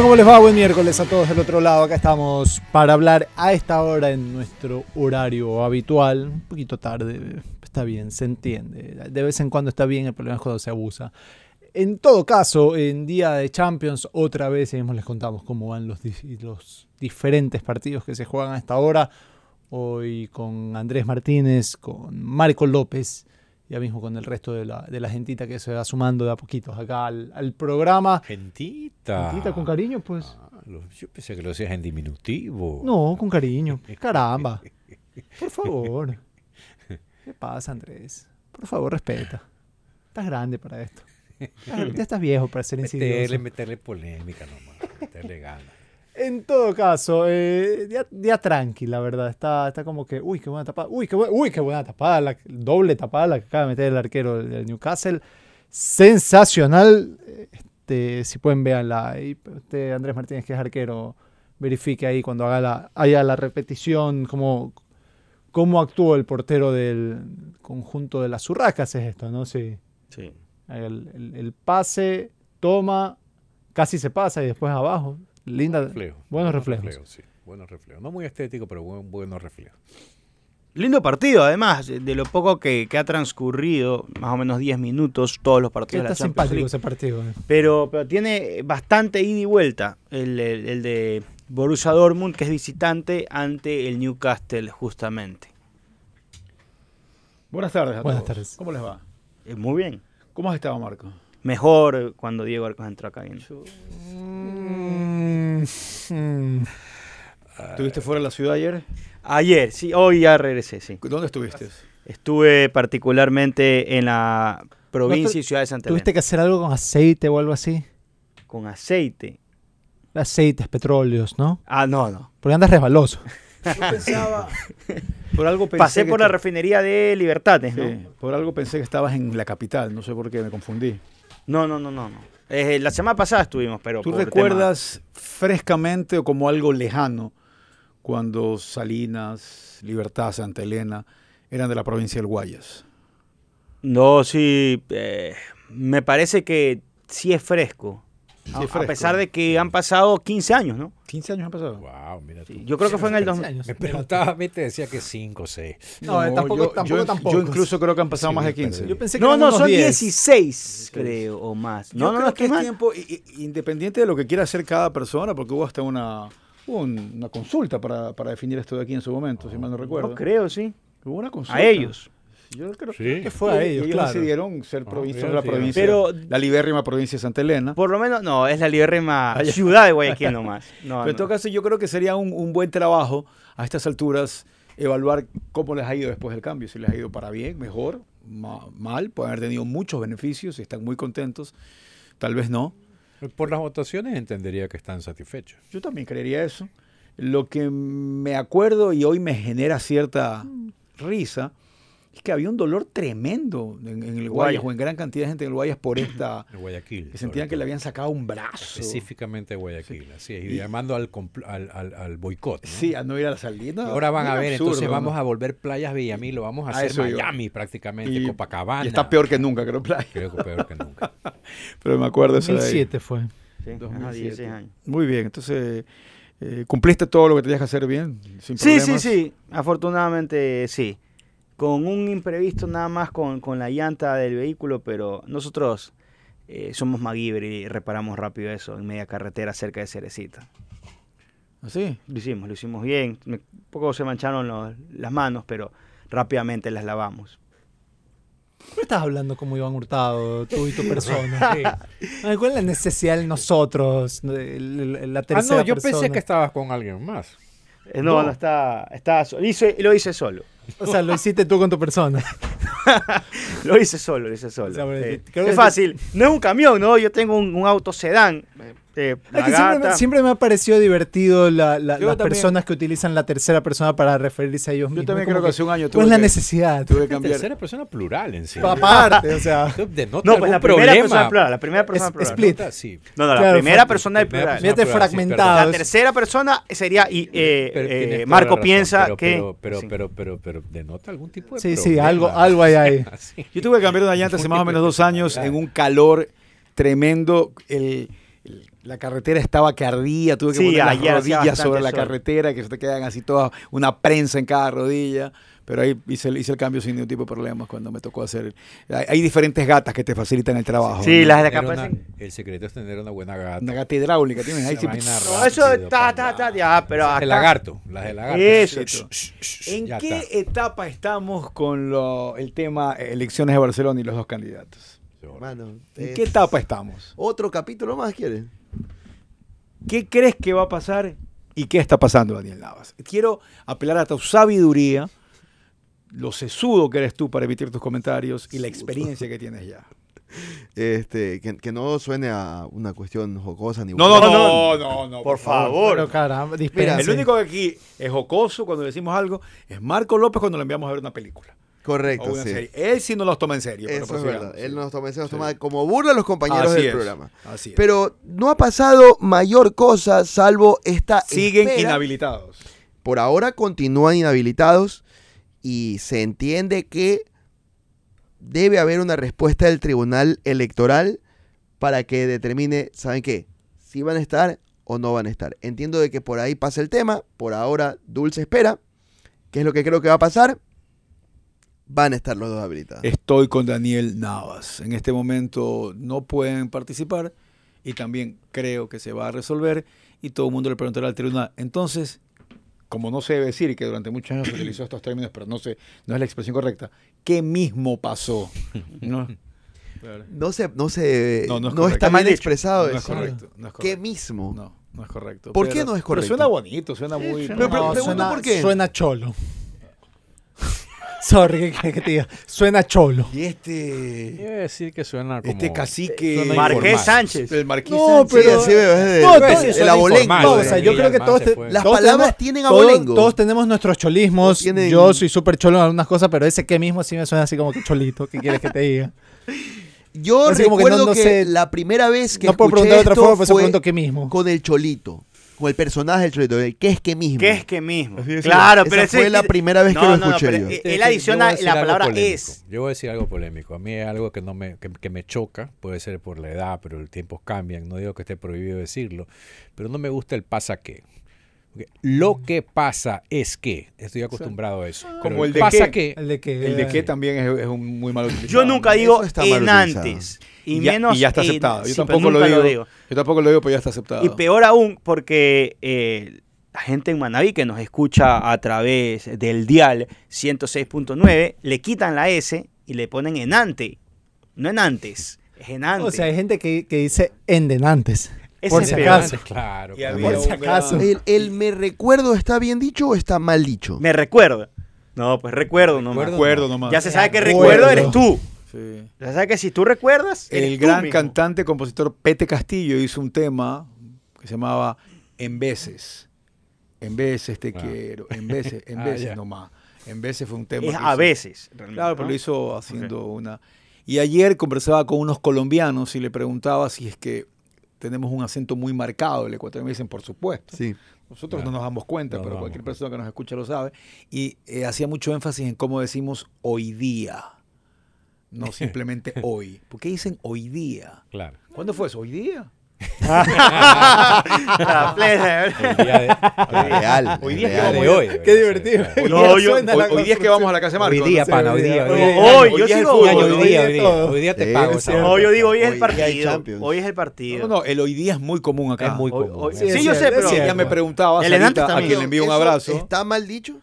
¿Cómo les va? Buen miércoles a todos del otro lado. Acá estamos para hablar a esta hora en nuestro horario habitual. Un poquito tarde, está bien, se entiende. De vez en cuando está bien, el problema es cuando se abusa. En todo caso, en día de Champions, otra vez mismo les contamos cómo van los diferentes partidos que se juegan a esta hora. Hoy con Andrés Martínez, con Marco López, ya mismo con el resto de la, de la gentita que se va sumando de a poquitos acá al, al programa. Gentita. Gentita con cariño, pues. Ah, lo- yo pensé que lo decías en diminutivo. No, con cariño. Caramba. Por favor. ¿Qué pasa, Andrés? Por favor, respeta. Estás grande para esto. Ya estás viejo para ser Meterle, insidioso. meterle polémica nomás. Meterle ganas. En todo caso, eh, día, día tranqui, la verdad. Está, está como que, uy, qué buena tapada. Uy, qué, bu- uy, qué buena tapada. La doble tapada la que acaba de meter el arquero del, Newcastle. Sensacional. Este, si pueden verla. ahí. Usted, Andrés Martínez, que es arquero, verifique ahí cuando haga la, haya la repetición cómo, cómo actuó el portero del conjunto de las Urracas. Es esto, ¿no? Sí. Sí. El, el- el pase, toma, casi se pasa y después abajo. Linda. Reflejo. Buenos reflejos. sí. Buenos reflejos. No muy estético, pero buen, buenos reflejos. Lindo partido, además, de lo poco que, que ha transcurrido, más o menos 10 minutos, todos los partidos de está la Champions simpático League. ese partido. eh. Pero, pero tiene bastante ida y vuelta el, el- el de Borussia Dortmund, que es visitante, ante el Newcastle, justamente. Buenas tardes a Buenas todos. tardes. ¿Cómo les va? Eh, muy bien. ¿Cómo has estado, Marco? Mejor cuando Diego Arcos entró acá. ¿no? Mm, mm. ¿Estuviste fuera de la ciudad ayer? Ayer, sí, hoy ya regresé, sí. ¿Dónde estuviste? Estuve particularmente en la provincia y ciudad de Santa ¿Tuviste que hacer algo con aceite o algo así? Con aceite. Aceites, petróleos, ¿no? Ah, no, no. Porque andas resbaloso. Yo pensaba... Por algo pensé Pasé que por la refinería de Libertades, ¿no? Sí, por algo pensé que estabas en la capital. No sé por qué, me confundí. No, no, no, no. no. Eh, la semana pasada estuvimos, pero. ¿Tú recuerdas frescamente o como algo lejano cuando Salinas, Libertad, Santa Elena eran de la provincia del Guayas? No, sí. eh, me parece que sí es fresco. Sí, a, a pesar de que han pasado 15 años, ¿no? 15 años han pasado. Wow, mira tú. Sí, yo creo que fue en el 2000. años. Me preguntaba, me te decía que 5 o 6. No, eh, tampoco- yo, tampoco yo- tan yo incluso creo que han pasado Sí, más de pero 15. Yo pensé que No, no, son 10. 16, creo, o más. Yo No, no, creo no, que es mal. tiempo, independiente de lo que quiera hacer cada persona, porque hubo hasta una, hubo una consulta para, para definir esto de aquí en su momento, si mal no recuerdo. No creo, sí. Hubo una consulta. A ellos. Yo creo Sí. que fue a y- y ellos, ellos claro. decidieron ser No, provincias de ellos la provincia, Pero- la libérrima provincia de Santa Elena. Por lo menos, no, es la libérrima Ah, ciudad de Guayaquil nomás. No, Pero en no. todo caso, yo creo que sería un, un buen trabajo a estas alturas evaluar cómo les ha ido después del cambio. Si les ha ido para bien, mejor, ma- mal, pueden haber tenido muchos beneficios y están muy contentos, tal vez no. Por las votaciones entendería que están satisfechos. Yo también creería eso. Lo que me acuerdo y hoy me genera cierta risa es que había un dolor tremendo en, en el Guayas Guayas. o en gran cantidad de gente en el Guayas por esta... En Guayaquil. que sentían que le habían sacado un brazo. Específicamente Guayaquil, así es. Y llamando al, al, al, al boicot. ¿no? Sí, a no ir a la salida. Ahora van a ver, absurdo, entonces ¿no? vamos a volver playas Villamil, lo vamos a A hacer. Miami prácticamente, Y- Copacabana. Y está peor que nunca, creo, Playa. Creo que peor que nunca. Pero me acuerdo eso de ahí. 2007 fue. Sí, ajá, 2007. 16 años. Muy bien, entonces, eh, ¿cumpliste todo lo que tenías que hacer bien? Sin Sí, sí, sí. Afortunadamente sí. Con un imprevisto nada más con, con la llanta del vehículo, pero nosotros eh, somos MacGyver y reparamos rápido eso en media carretera cerca de Cerecita. ¿Así? Lo hicimos, lo hicimos bien. Me- Un poco se mancharon los- las manos, pero rápidamente las lavamos. ¿Por qué estás hablando como Iván Hurtado, tú y tu persona? ¿Cuál es la necesidad de nosotros? la- ah, no, yo pensé que estabas con alguien más. Eh, no, no, No. está, está lo hice solo. O sea, lo hiciste tú con tu persona. Lo hice solo, lo hice solo. O sea, porque Eh, creo es que- fácil. No es un camión, ¿no? Yo tengo un, un auto sedán. Eh, Es que siempre, me, gata. siempre me ha parecido divertido la- la- Yo las también. personas que utilizan la tercera persona para referirse a ellos Yo mismos. también Como creo que hace un año ¿Cuál tuve la necesidad? Tuve que cambiar. Tercera persona plural en sí. Aparte, o sea. No, pues la primera persona plural. La primera persona Es- plural. split. Sí. No, no, la Claro, primera persona del plural. Fíjate, sí, fragmentado. La tercera persona sería y eh, Pero eh, Marco razón, piensa pero, que Pero, pero, sí. pero, pero, pero, denota algún tipo de Sí, sí, algo, algo hay ahí. Yo tuve que cambiar una llanta hace más o menos dos años en un calor tremendo. El, el- la carretera estaba que ardía, tuve que Sí, poner las rodillas sobre la sol. carretera, que se te quedan así todas, una prensa en cada rodilla. Pero ahí hice, el- hice el cambio sin ningún tipo de problemas cuando me tocó hacer. Hay, hay diferentes gatas que te facilitan el trabajo. Sí, ¿no? las de acá una- el secreto es tener una buena gata. Una gata hidráulica tienes ahí. Sí, No, eso está, está, papá. está, ya, pero acá. El lagarto, las de lagarto. Eso. ¿En ya qué está. etapa estamos con lo- el tema elecciones de Barcelona y los dos candidatos? Mano, ¿En es- qué etapa estamos? ¿Otro capítulo más quieres? ¿Qué crees que va a pasar y qué está pasando, Daniel Navas? Quiero apelar a tu sabiduría, lo sesudo que eres tú para emitir tus comentarios y la experiencia que tienes ya. Este, que, que no suene a una cuestión jocosa ni No, no, burlona. no, no, no. Por favor. Pero caramba, Mira, el único que aquí es jocoso cuando decimos algo es Marco López cuando le enviamos a ver una película. Correcto, sí. Él sí no los toma en serio. pero Eso es verdad. Él nos toma, se nos Sí. toma como burla a los compañeros Así del es, programa. Así es. Pero no ha pasado mayor cosa salvo esta siguen espera. inhabilitados. Por ahora continúan inhabilitados y se entiende que debe haber una respuesta del Tribunal Electoral para que determine, ¿saben qué? Si van a estar o no van a estar. Entiendo de que por ahí pasa el tema, por ahora Dulce espera, ¿qué es lo que creo que va a pasar? Van a estar los dos habilitados. Estoy con Daniel Navas. En este momento no pueden participar y también creo que se va a resolver y todo el mundo le preguntará al tribunal. Entonces, como no se debe decir y que durante muchos años se utilizó estos términos, pero no, sé, no es la expresión correcta, ¿qué mismo pasó? ¿No? No se, no se, No, es está mal expresado No es eso. correcto. No es ¿Qué mismo? No, no es correcto. ¿Por qué Pero- no es pero correcto? suena bonito, suena muy... Pero- pero No, pregunto suena, por qué. suena cholo. Sorry, ¿qué querés que te diga? Suena cholo. Y este... Iba a decir que suena como... Este cacique... suena Marqués informal. Sánchez. El Marqués No, Sánchez. pero- Sí, así es de- No, todo- el suena abolengo. informal, No, o sea, yo creo que todos, te-. Las todos palabras tenemos- tienen todos- abolengo. Todos tenemos nuestros cholismos. Tienen- Yo soy súper cholo en algunas cosas, pero ese que mismo sí me suena así como que cholito. ¿Qué quieres que te diga? Yo Así como que recuerdo no- que, no sé- la primera vez que no puedo escuché preguntar de otra esto forma, por eso fue pregunto qué mismo. con el Cholito, con el personaje del Cholito. el ¿Qué es que mismo? ¿Qué es que mismo? Así es, Claro, esa pero fue ese- la primera vez que No, lo no, no, escuché pero yo. él- Es que Él yo adiciona voy a decir la algo palabra polémico. es. Yo voy a decir algo polémico. A mí es algo que no me que, que me choca, puede ser por la edad, pero los tiempos cambian. No digo que esté prohibido decirlo, pero no me gusta el pasa que. Lo que pasa es que estoy acostumbrado a eso. Como el de pasa qué. que El de que. El de qué también es, es un muy mal utilizado. Yo nunca digo está en antes. Y, Y ya, menos y ya está en- aceptado. Yo sí, tampoco lo digo, Yo tampoco lo digo, pero ya está aceptado. Y peor aún, porque eh, la gente en Manaví que nos escucha a través del dial 106.9, le quitan la S y le ponen en ante. No en antes, es en ante. O sea, hay gente que, que dice endenantes. Ese por si acaso. Claro. Y Por si acaso. ¿El, el me recuerdo está bien dicho o está mal dicho? Me recuerda. No, pues recuerdo nomás. Recuerdo Recuerdo nomás. Ya se sabe que Recuerdo. recuerdo eres tú. Sí. ¿Sabes que si tú recuerdas? eres El tú gran mismo. cantante, compositor Pete Castillo hizo un tema que se llamaba En veces. En veces te Ah. quiero. En veces, en Ah, veces ya. nomás. En veces fue un tema. Es que a hizo- veces. realmente, Claro, pero ¿no? lo hizo haciendo una. Y ayer conversaba con unos colombianos y le preguntaba si es que tenemos un acento muy marcado. El ecuatoriano me dicen, por supuesto. Sí. Nosotros Claro. no nos damos cuenta, No pero cualquier persona que nos escucha lo sabe. Y eh, hacía mucho énfasis en cómo decimos hoy día. No simplemente hoy. ¿Por qué dicen hoy día? Claro. ¿Cuándo fue eso? ¿Hoy día? La plena, El día de, Real. Hoy día es que vamos hoy. Qué divertido. Hoy, día, yo- suena hoy- la hoy día es que vamos a la casa de Hoy Marco. pana, hoy día. Hoy Hoy día. Hoy, yo Hoy día sigo hoy. día, hoy día. todo. Hoy día te pago. No, yo digo, hoy es el partido. Hoy es el partido. No, no, el hoy día es muy común acá. Es muy Hoy- común. sí, yo sé, pero Ella me preguntaba, a quien le envío un ¿Eso abrazo. ¿Está mal dicho?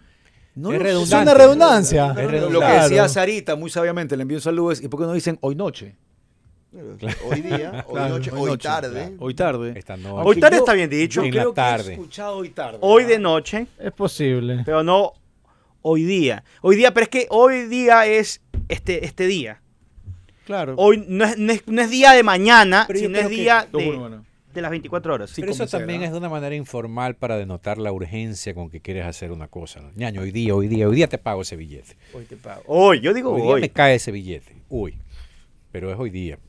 No, Es una redundancia. Es Lo que decía. Sarita, muy sabiamente, le envío un saludo, es, ¿y por qué no dicen hoy noche? Hoy día, hoy Claro, noche, hoy hoy tarde. Hoy tarde. Esta Hoy tarde yo- está bien dicho. Yo la creo que he escuchado hoy tarde. Hoy ¿verdad? de noche, Es posible. pero no hoy día. Hoy día, pero es que hoy día es este, este día. Claro. Hoy no es, no es- no es día de mañana, Pero sino es que- día de, bueno. de las 24 horas. Sí, Pero eso también es de una manera informal para denotar la urgencia con que quieres hacer una cosa. ¿no? Ñaño, hoy día, hoy día, hoy día te pago ese billete. Hoy te pago. Hoy, yo digo Hoy hoy. día me cae ese billete. Uy. Pero es hoy día.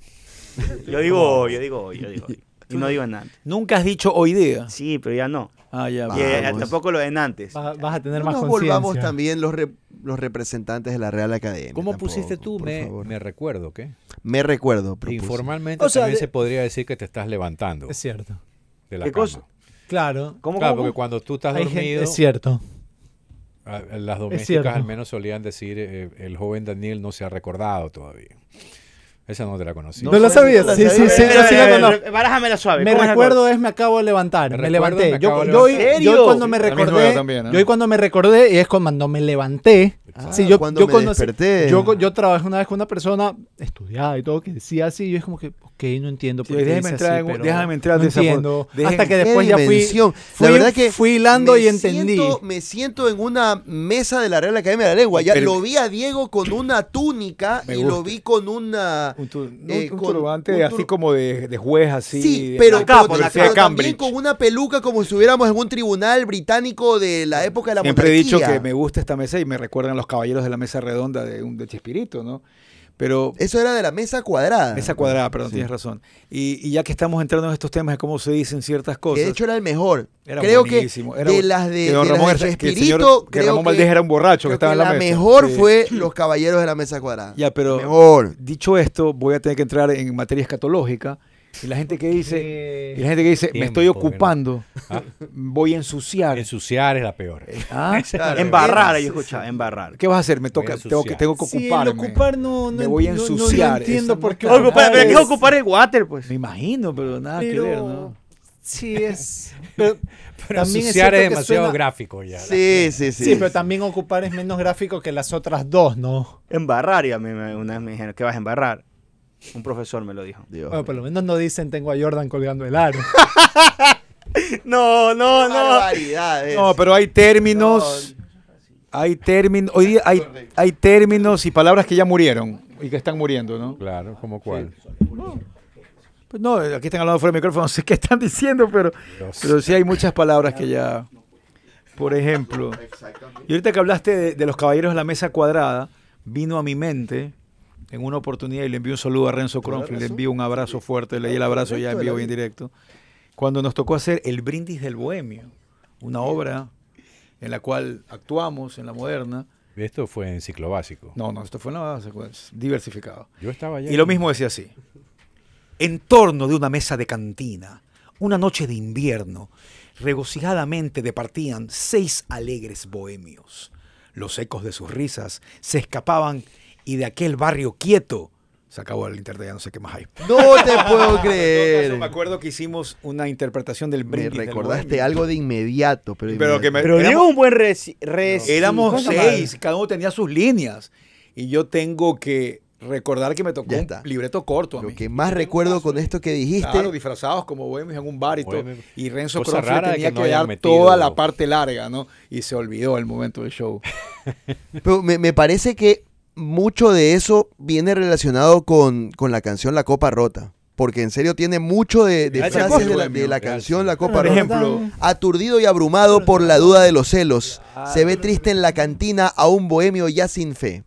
Yo digo hoy, yo digo hoy, yo digo hoy. Y no digo en antes. Nunca has dicho hoy día. Sí, pero ya no. Ah, ya. Y, eh, tampoco lo en antes. Vas, vas a tener No más nos volvamos conciencia. también los, re- los representantes de la Real Academia. ¿Cómo tampoco, pusiste tú? Me, recuerdo, ¿qué? Me recuerdo. propuse. Informalmente O sea, también de- se podría decir que te estás levantando Es cierto. de la ¿Qué cama. cosa? Claro. ¿Cómo, Claro, cómo? porque cuando tú estás Hay gente- dormido, es cierto. las domésticas al menos solían decir, eh, el joven Daniel no se ha recordado todavía. Esa no te la conocí. No, lo sabías. la Sí, sí, sí, Eh, sí la eh, eh, Barájamela suave. Me ¿cómo es la recuerdo es me acabo de levantar, Me levanté. me Yo, yo, levantar. yo cuando me La recordé, ¿no? yo hoy cuando me recordé y es cuando me levanté. Ah, sí, yo, cuando yo me conocí- desperté. Yo, yo trabajé una vez con una persona estudiada y todo que decía así. Y yo es como que, ok, no entiendo por Sí, qué dice entrar así, pero déjame entrar no de esa entiendo. Dejen- Hasta que después ya fui, fui, la verdad que fui hilando y entendí. Siento, me siento en una mesa de la Real Academia de la Lengua. Ya Pero- lo vi a Diego con una túnica y lo vi con una. Un, tu- Eh, un con- turbante un así como de, de juez, así. Sí, pero, pero- también con una peluca como si estuviéramos en un tribunal británico de la época de la Siempre he dicho que me gusta esta mesa y me recuerdan los caballeros de la mesa redonda de, un, de Chespirito, ¿no? Pero Eso era de la mesa cuadrada. mesa cuadrada, perdón, Sí. tienes razón. Y, y ya que estamos entrando en estos temas de cómo se dicen ciertas Que cosas. de hecho era el mejor. Era creo buenísimo, que era de las de, que don de las Ramón de era- que Chespirito, señor- que creo Ramón Valdés era un borracho que estaba en la la mesa. mejor Sí. fue los caballeros de la mesa cuadrada. Ya, pero Mejor. dicho esto, voy a tener que entrar en materia escatológica. Y la gente que dice, y la gente que dice, me estoy que no. ocupando, Ah, voy a ensuciar. Ensuciar es la peor. Ah, Claro. Embarrar, yo sí, escuchaba, embarrar. ¿Qué vas a hacer? Me toca, tengo que, tengo que Sí, el ocuparme. ocupar no, no, Me voy a ensuciar, No, entiendo por qué. Ocupar, pero ¿qué es ocupar el water, pues? Me imagino, pero nada que Pero- ver, ¿no? Sí, es. Pero, Pero también es ensuciar es, que demasiado suena- gráfico ya. Sí, sí, sí. Sí, pero también ocupar es menos gráfico que las otras dos, ¿no? Embarrar, y a mí una vez me dijeron, ¿qué vas a embarrar? Un profesor me lo dijo. Dios Bueno, mío. por lo menos no dicen tengo a Jordan colgando el aro. No, no, no. No, pero hay términos, hay términos, hoy día hay, hay términos y palabras que ya murieron y que están muriendo, ¿no? Claro, ¿como cuál? Pues no, aquí están hablando fuera del micrófono, no sé qué están diciendo, pero, Dios. pero sí hay muchas palabras que ya, por ejemplo, y ahorita que hablaste de, de los caballeros de la mesa cuadrada, vino a mi mente en una oportunidad y le envío un saludo a Renzo Cronfeld, le envío un abrazo fuerte, leí el abrazo ya en vivo y en directo, cuando nos tocó hacer El Brindis del Bohemio, una obra en la cual actuamos en la moderna. Esto fue en ciclo básico. No, no, esto fue en la base, pues, diversificado. Yo estaba allá. Y lo mismo decía así. En torno de una mesa de cantina, una noche de invierno, regocijadamente departían seis alegres bohemios. Los ecos de sus risas se escapaban y de aquel barrio quieto se acabó el internet, ya no sé qué más hay. No te puedo Me creer. acuerdo que hicimos una interpretación del Me brindis del recordaste algo de inmediato, pero, Pero que me- Pero éramos- es un buen reci- reci- Éramos ¿cómo se llama? seis, cada uno tenía sus líneas. Y yo tengo que recordar que me tocó un libreto corto a Lo mí. que más recuerdo con esto que dijiste, Claro, disfrazados como bohemios en un bar y todo. Y Renzo de tenía que que, no metido- toda la parte larga, ¿no? Y se olvidó el momento del show. pero me, me parece que mucho de eso viene relacionado con, con la canción La Copa Rota. Porque en serio tiene mucho de, frases de la, de canción La Copa Por Rota. ejemplo, Aturdido y abrumado por la duda de los celos, se ve triste en la cantina a un bohemio ya sin fe,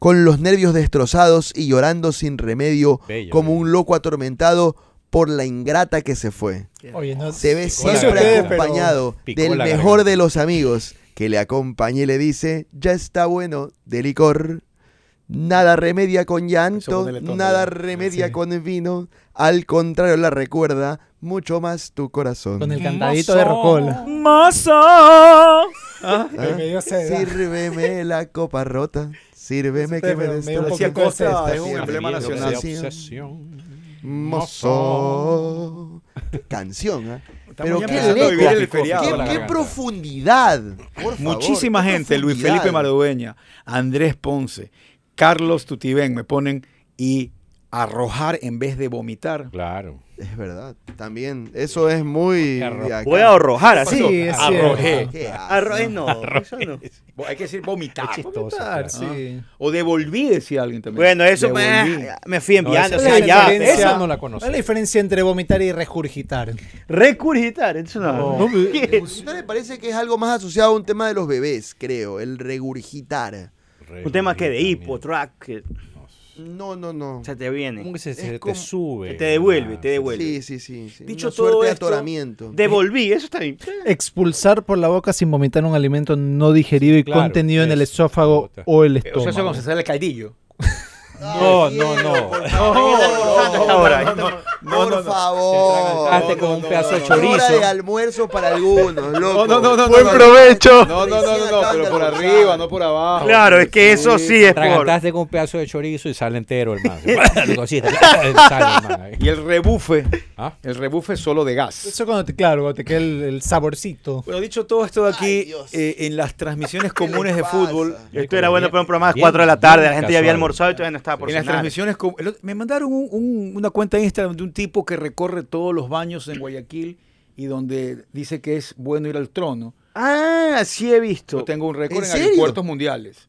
con los nervios destrozados y llorando sin remedio, Bello, como un loco atormentado por la ingrata que se fue. Oye, no, Se ve siempre acompañado del mejor garganta. de los amigos, que le acompaña y le dice, ya está bueno de licor. Nada remedia con llanto, nada remedia Sí. con vino, al contrario la recuerda mucho más tu corazón. con el cantadito de Rocola. ¿ah? ¿Ah? Sed. Sírveme la copa rota, sírveme que me me- me dio un destroza. Decía poquito de Costa, es un emblema nacional. Mozo. Canción, ¿ah? Pero qué el feriado. qué, profundidad. por favor, Muchísima qué gente, Luis. Felipe Mardueña, Andrés Ponce, Carlos Tutibén me ponen y arrojar en vez de vomitar. Claro. Es verdad, también, eso es muy... Voy a arrojar así. Sí, es Arrojé. Qué asco. Arroje no, eso no. Hay que decir vomitar. Es chistoso. Claro, claro. sí. O devolví, decía alguien también. Bueno, eso Devolví. me, me fui enviando. No, o sea, esa- ya. esa- no la ¿Cuál conocí. es la diferencia entre vomitar y regurgitar? recurgitar, eso no. No, ¿Qué? ¿No le parece que es algo más asociado a un tema de los bebés, creo? El regurgitar. Un tema que de hipo, track, que No, no, no. se te viene. ¿Cómo que se, Es se como- te sube? te devuelve, Ah, te devuelve. Sí, sí, sí. sí. Dicho Una todo suerte de esto, atoramiento. Devolví, eso está bien. Expulsar por la boca sin vomitar un alimento no digerido y Claro, contenido en el esófago o el O sea, eso estómago. cuando se sale el caldillo. No, no, no. Por favor, Ahora, no, no, por favor. Te atragantaste con un pedazo de Es hora chorizo. de almuerzo para algunos, loco. No, no, no, no, Buen provecho. No, no, no, no, no, pero por arriba, no por abajo. Claro, es que eso sí es por. Con un pedazo de chorizo y sale entero, hermano. Y el rebufe, ¿Ah? el rebufe solo de gas. Eso cuando te, claro, cuando te queda el, el saborcito. Bueno, dicho todo esto de aquí, eh, en las transmisiones ¿Qué les comunes de fútbol, Esto era bueno para un programa a las Bien, 4 de la tarde, la gente ya había almorzado y todavía no estaba por en las cenar. transmisiones, me mandaron un- un- una cuenta de Instagram de un tipo que recorre todos los baños en Guayaquil y donde dice que es bueno ir al trono. Ah, sí he visto. Yo tengo un récord ¿En aeropuertos mundiales.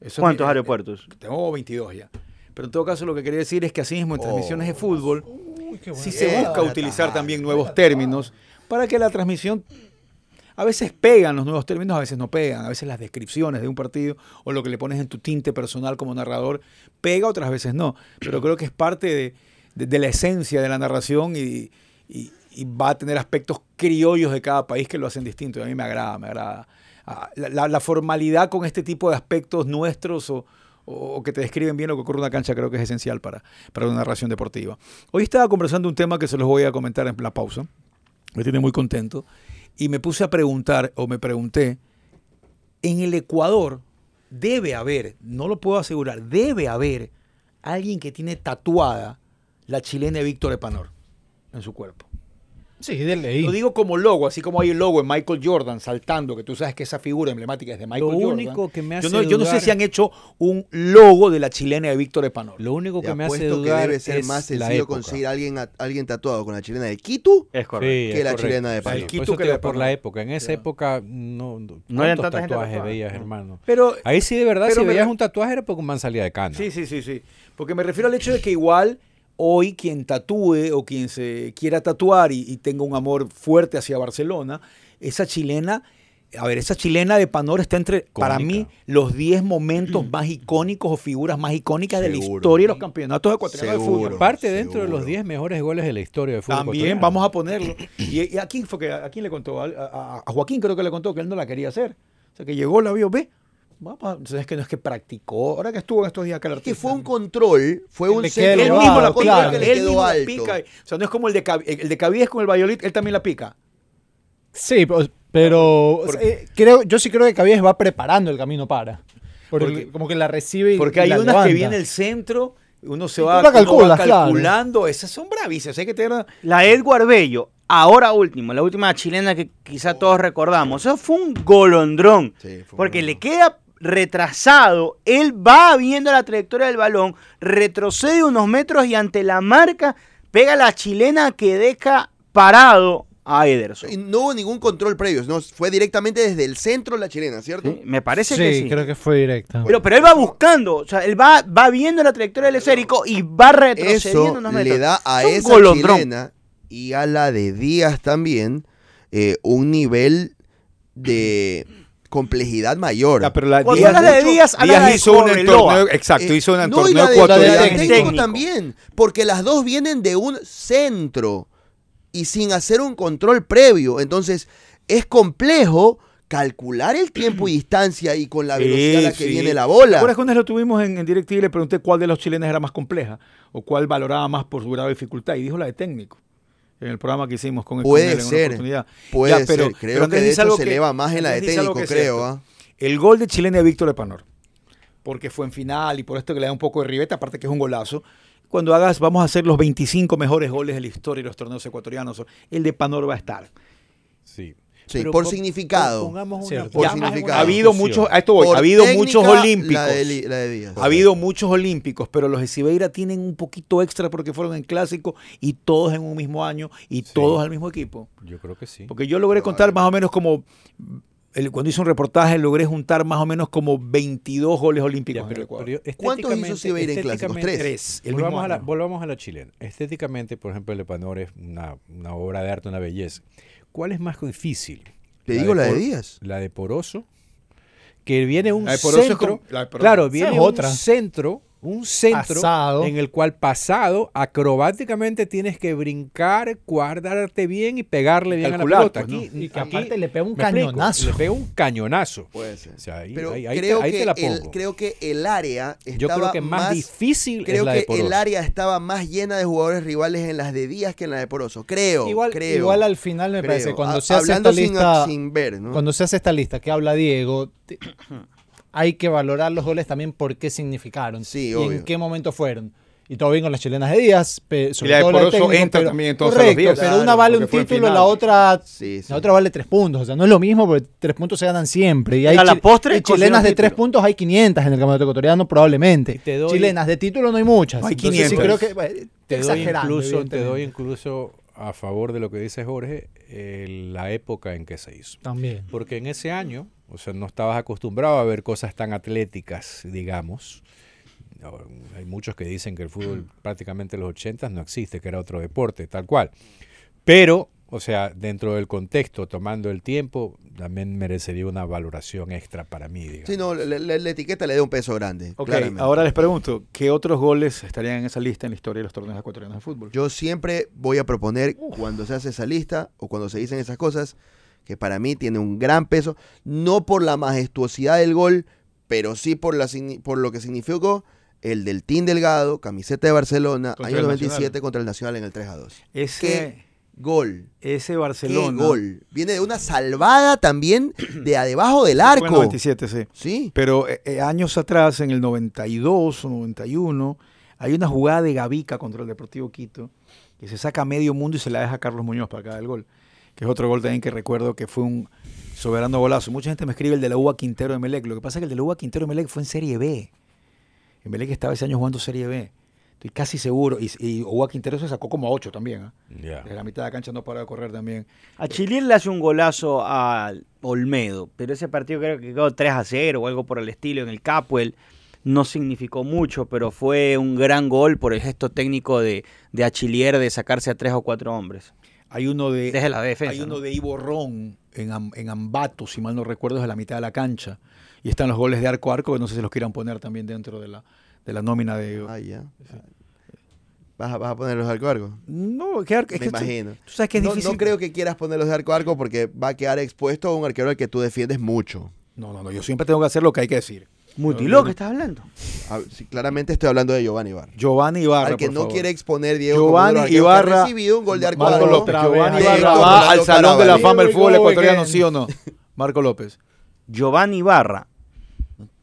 Eso es ¿Cuántos mi- aeropuertos? Tengo 22 ya. Pero en todo caso lo que quería decir es que así mismo en transmisiones de Oh. fútbol sí se busca utilizar también nuevos términos para que la transmisión a veces pegan los nuevos términos, a veces no pegan, a veces las descripciones de un partido o lo que le pones en tu tinte personal como narrador pega, otras veces no. Pero creo que es parte de, de- la esencia de la narración y, y- va a tener aspectos criollos de cada país que lo hacen distinto. A mí me agrada, me agrada. Ah, La, la- la formalidad con este tipo de aspectos nuestros o, o que te describen bien lo que ocurre en una cancha creo que es esencial para, para una narración deportiva. Hoy estaba conversando un tema que se los voy a comentar en la pausa. Me tiene muy contento. Y me puse a preguntar, o me pregunté, en el Ecuador debe haber, no lo puedo asegurar, debe haber alguien que tiene tatuada la chilena de Víctor Epanor en su cuerpo. Sí, de ley. Lo digo como logo, así como hay el logo de Michael Jordan saltando, que tú sabes que esa figura emblemática es de Michael Lo Jordan. único que me hace yo, no, yo no sé dudar- si han hecho un logo de la chilena de Víctor Epanor. Lo único que me hace apuesto que dudar debe ser es más sencillo conseguir a alguien, a- alguien tatuado con la chilena de Quito Es Sí, correcto. que es la correcto. chilena de Sí, Panamá. El por que por la época. En esa época no, No había ¿cuántos tanta gente tatuajes tatuada. veías, hermano? Pero Ahí sí, de verdad, Pero si me veías un tatuaje era porque un man salía de cana. Sí, sí, sí, sí. Porque me refiero al hecho de que igual hoy quien tatúe o quien se quiera tatuar y, y tenga un amor fuerte hacia Barcelona, esa chilena, a ver, esa chilena de Panor está entre, para mí, los 10 momentos más icónicos o figuras más icónicas de la historia de los campeonatos ecuatorianos de fútbol. Aparte dentro de los Seguro. 10 mejores goles de la historia de fútbol. También vamos a ponerlo. Y, y a quién fue que a quién le contó? A, a- a Joaquín creo que le contó que él no la quería hacer. O sea, que llegó, la vio, ve. Vamos a- entonces es que no es que practicó. Ahora que estuvo en estos días acá el Es que artista. fue un control, fue Que un le centro Él elevado, mismo la pica, claro. que le él quedó mismo la alto. pica. O sea, no es como el de el de Cavies con el Valladolid, él también la pica. Sí, pues, pero eh, creo, yo sí creo que Cabies va preparando el camino para. Porque, Porque- como que la recibe y Porque y hay la unas levanta. que viene el centro, uno se Y va, uno claro. calculando. Esas son bravísimas. Hay que tener. La Edward Bello, ahora último, la última chilena que quizá todos recordamos, eso fue un golondrón. Sí, fue porque un le queda retrasado, él va viendo la trayectoria del balón, retrocede unos metros y ante la marca pega la chilena que deja parado a Ederson. Y no hubo ningún control previo, no, fue directamente desde el centro la chilena, ¿cierto? ¿Sí? Me parece Sí, que sí. creo que fue directa. Pero, pero él va buscando, o sea, él va, va viendo la trayectoria del esférico y va retrocediendo Eso unos le metros. da a Es esa golondrón. chilena y a la de Díaz también eh, un nivel de complejidad mayor. Ya, pero la Cuando Díaz, hablas de Díaz, hablas Díaz de hizo un torneo, exacto, Eh, hizo un no, y torneo la de- ecuatoriano. la de técnico. técnico también, porque las dos vienen de un centro y sin hacer un control previo. Entonces, es complejo calcular el tiempo y distancia y con la Sí, velocidad a la que sí. viene la ¿Te bola. una vez lo tuvimos en, en DirecTV y le pregunté cuál de los chilenos era más compleja o cuál valoraba más por su grado de dificultad? Y dijo la de técnico. En el programa que hicimos con Puede él en una ser, oportunidad. Puede Ya, pero- ser, pero creo Andrés que de hecho algo se que- eleva más en la de Andrés técnico, creo. ¿ah? El gol de Chilena de Víctor Epanor, porque fue en final y por esto que le da un poco de ribeta, aparte que es un golazo. Cuando hagas, vamos a hacer los 25 mejores goles de la historia de los torneos ecuatorianos. El de Panor va a estar. Sí. Sí, Pero por significado. pongamos una- Cierto. Por pongamos una significado. Ha habido muchos, a esto voy, Por ha habido técnica, muchos olímpicos. La de, Li- la de Díaz. Ha habido muchos olímpicos, pero los de Cibeira tienen un poquito extra porque fueron en clásico y todos en un mismo año y todos al mismo equipo. Yo creo que sí. Porque yo logré contar más o menos como, el- cuando hice un reportaje, logré juntar más o menos como 22 goles olímpicos. Ya, en el pero- Ecuador. pero ¿Cuántos hizo Cibeira en clásicos? Tres. El volvamos, a la, volvamos a la chilena. Estéticamente, por ejemplo, el Epanor es una, una obra de arte, una belleza. ¿Cuál es más difícil? Te digo la de Díaz. La de Poroso, que viene un La de Poroso es centro. como- la de Poroso. Claro, viene es un otra. centro, un centro en el cual pasado, acrobáticamente tienes que brincar, guardarte bien y pegarle bien a la pelota. pues, ¿no? Aquí, Y que aquí- aparte le pega un cañonazo. Le pega un cañonazo. Puede ser. O sea, ahí, Pero ahí- ahí te- creo, ahí te que la el, pongo. creo que el área estaba Yo creo que más, difícil Creo es la de que el área estaba más llena de jugadores rivales en las de Díaz que en la de Poroso. Creo, igual, creo. igual al final me creo. parece, cuando Ha- se hace Hablando esta sin, lista, sin ver, ¿no? cuando se hace esta lista que habla Diego, te- hay que valorar los goles también por qué significaron Sí, y obvio. en qué momento fueron. Y todo bien con las chilenas de Díaz, sobre la de todo Poroso técnico, entra pero- también entonces a los correcto, pero Claro, una vale un título, la otra Sí, sí. la otra vale tres puntos. O sea, no es lo mismo porque tres puntos se ganan siempre. Y hay A la postre chilenas de título. tres puntos, hay 500 en el campeonato ecuatoriano probablemente. Y te doy- chilenas de título no hay muchas. No hay Entonces, sí 500. creo que bueno, te doy incluso, te doy incluso a favor de lo que dice Jorge, eh, la época en que se hizo. También. Porque en ese año, o sea, no estabas acostumbrado a ver cosas tan atléticas, digamos. Hay muchos que dicen que el fútbol prácticamente en los 80 no existe, que era otro deporte, tal cual. Pero, o sea, dentro del contexto, tomando el tiempo, también merecería una valoración extra para mí, digamos. Sí, no, la, la- la etiqueta le da un peso grande. Ok, claramente. ahora les pregunto, ¿qué otros goles estarían en esa lista en la historia de los torneos ecuatorianos de fútbol? Yo siempre voy a proponer, cuando se hace esa lista o cuando se dicen esas cosas, que para mí tiene un gran peso, no por la majestuosidad del gol, pero sí por, la, por lo que significó el del Team Delgado, camiseta de Barcelona, Contra año el 97 Nacional. contra el Nacional en el 3 a 2. Ese, ¿Qué? Gol. ese Qué Barcelona. gol. Viene de una salvada también de a debajo del Fue en arco. 97, sí. Sí. Pero eh, eh, años atrás, en el 92 o 91, hay una jugada de Gavica contra el Deportivo Quito que se saca a medio mundo y se la deja a Carlos Muñoz para cada el gol. Que es otro gol también que recuerdo que fue un soberano golazo. Mucha gente me escribe el de la UA Quintero de Melec. Lo que pasa es que el de la UA Quintero de Melec fue en Serie B. En Melec estaba ese año jugando Serie B. Estoy casi seguro. Y, y UA Quintero se sacó como a 8 también. ¿ah? Ya. Desde la mitad de la cancha no paró de correr también. A le hace un golazo al Olmedo, pero ese partido creo que quedó 3 a 0 o algo por el estilo en el Capuel. No significó mucho, pero fue un gran gol por el gesto técnico de, de Achillier de sacarse a tres o cuatro hombres. Hay uno de, Desde la defensa. Hay uno ¿no? de Ivo Ron en, Am- en Ambato, si mal no recuerdo, es de la mitad de la cancha. Y están los goles de arco a arco, que no sé si los quieran poner también dentro de la, de la nómina de... Ah, ya. ¿Vas a, vas a ponerlos de arco a arco? No, que arco- es Me que imagino. Tú sabes que es no, difícil. no creo que quieras ponerlos de arco a arco porque va a quedar expuesto a un arquero al que tú defiendes mucho. No, no, no, yo siempre tengo que hacer lo que hay que decir. Mutiló, ¿qué estás hablando? Ah, sí, claramente estoy hablando de Giovanni Ibarra. Giovanni Ibarra, al que por no favor. quiere exponer Diego Giovanni que ha Ibarra- recibido un gol de arco Marco arco. López. Giovanni. Ibarra va al Salón de la. Fama del Fútbol Ecuatoriano. ¿sí o no? Marco López. Giovanni Barra.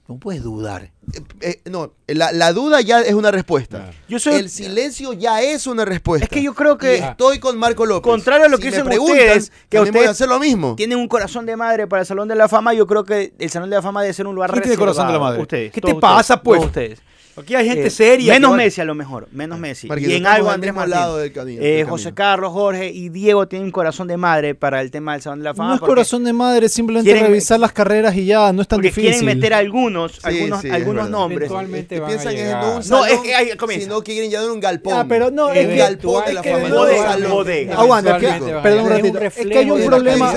No puedes dudar. Eh, eh, no, la, la duda ya es una respuesta. Claro. Yo soy El silencio ya es una respuesta. Es que yo creo que- Y estoy con Marco López. Contrario a lo que Si me dicen preguntan, ustedes, que voy ustedes a hacer lo mismo. tienen un corazón de madre para el Salón de la Fama. Yo creo que el Salón de la Fama debe ser un lugar ¿Quién tiene corazón de la reservado. madre? Ustedes. ¿Qué te pasa, pues? todos ustedes. Aquí hay gente Eh, seria. Menos Messi a lo mejor, menos Messi. Y en algo al Andrés Martínez. lado del camino, Eh, del José. Carlos, Jorge y Diego tienen un corazón de madre para el tema del Salón de la Fama. No es corazón de madre, simplemente quieren- revisar las carreras y ya, no es tan porque difícil. quieren meter algunos, Sí, algunos, sí, algunos nombres. Piensan que no un No, salón, es que ahí comienza. sino que quieren llenar un galpón. Ah, pero no, es un galpón de la fama, no bodega. Aguanta, perdón un ratito. Es que hay un problema-.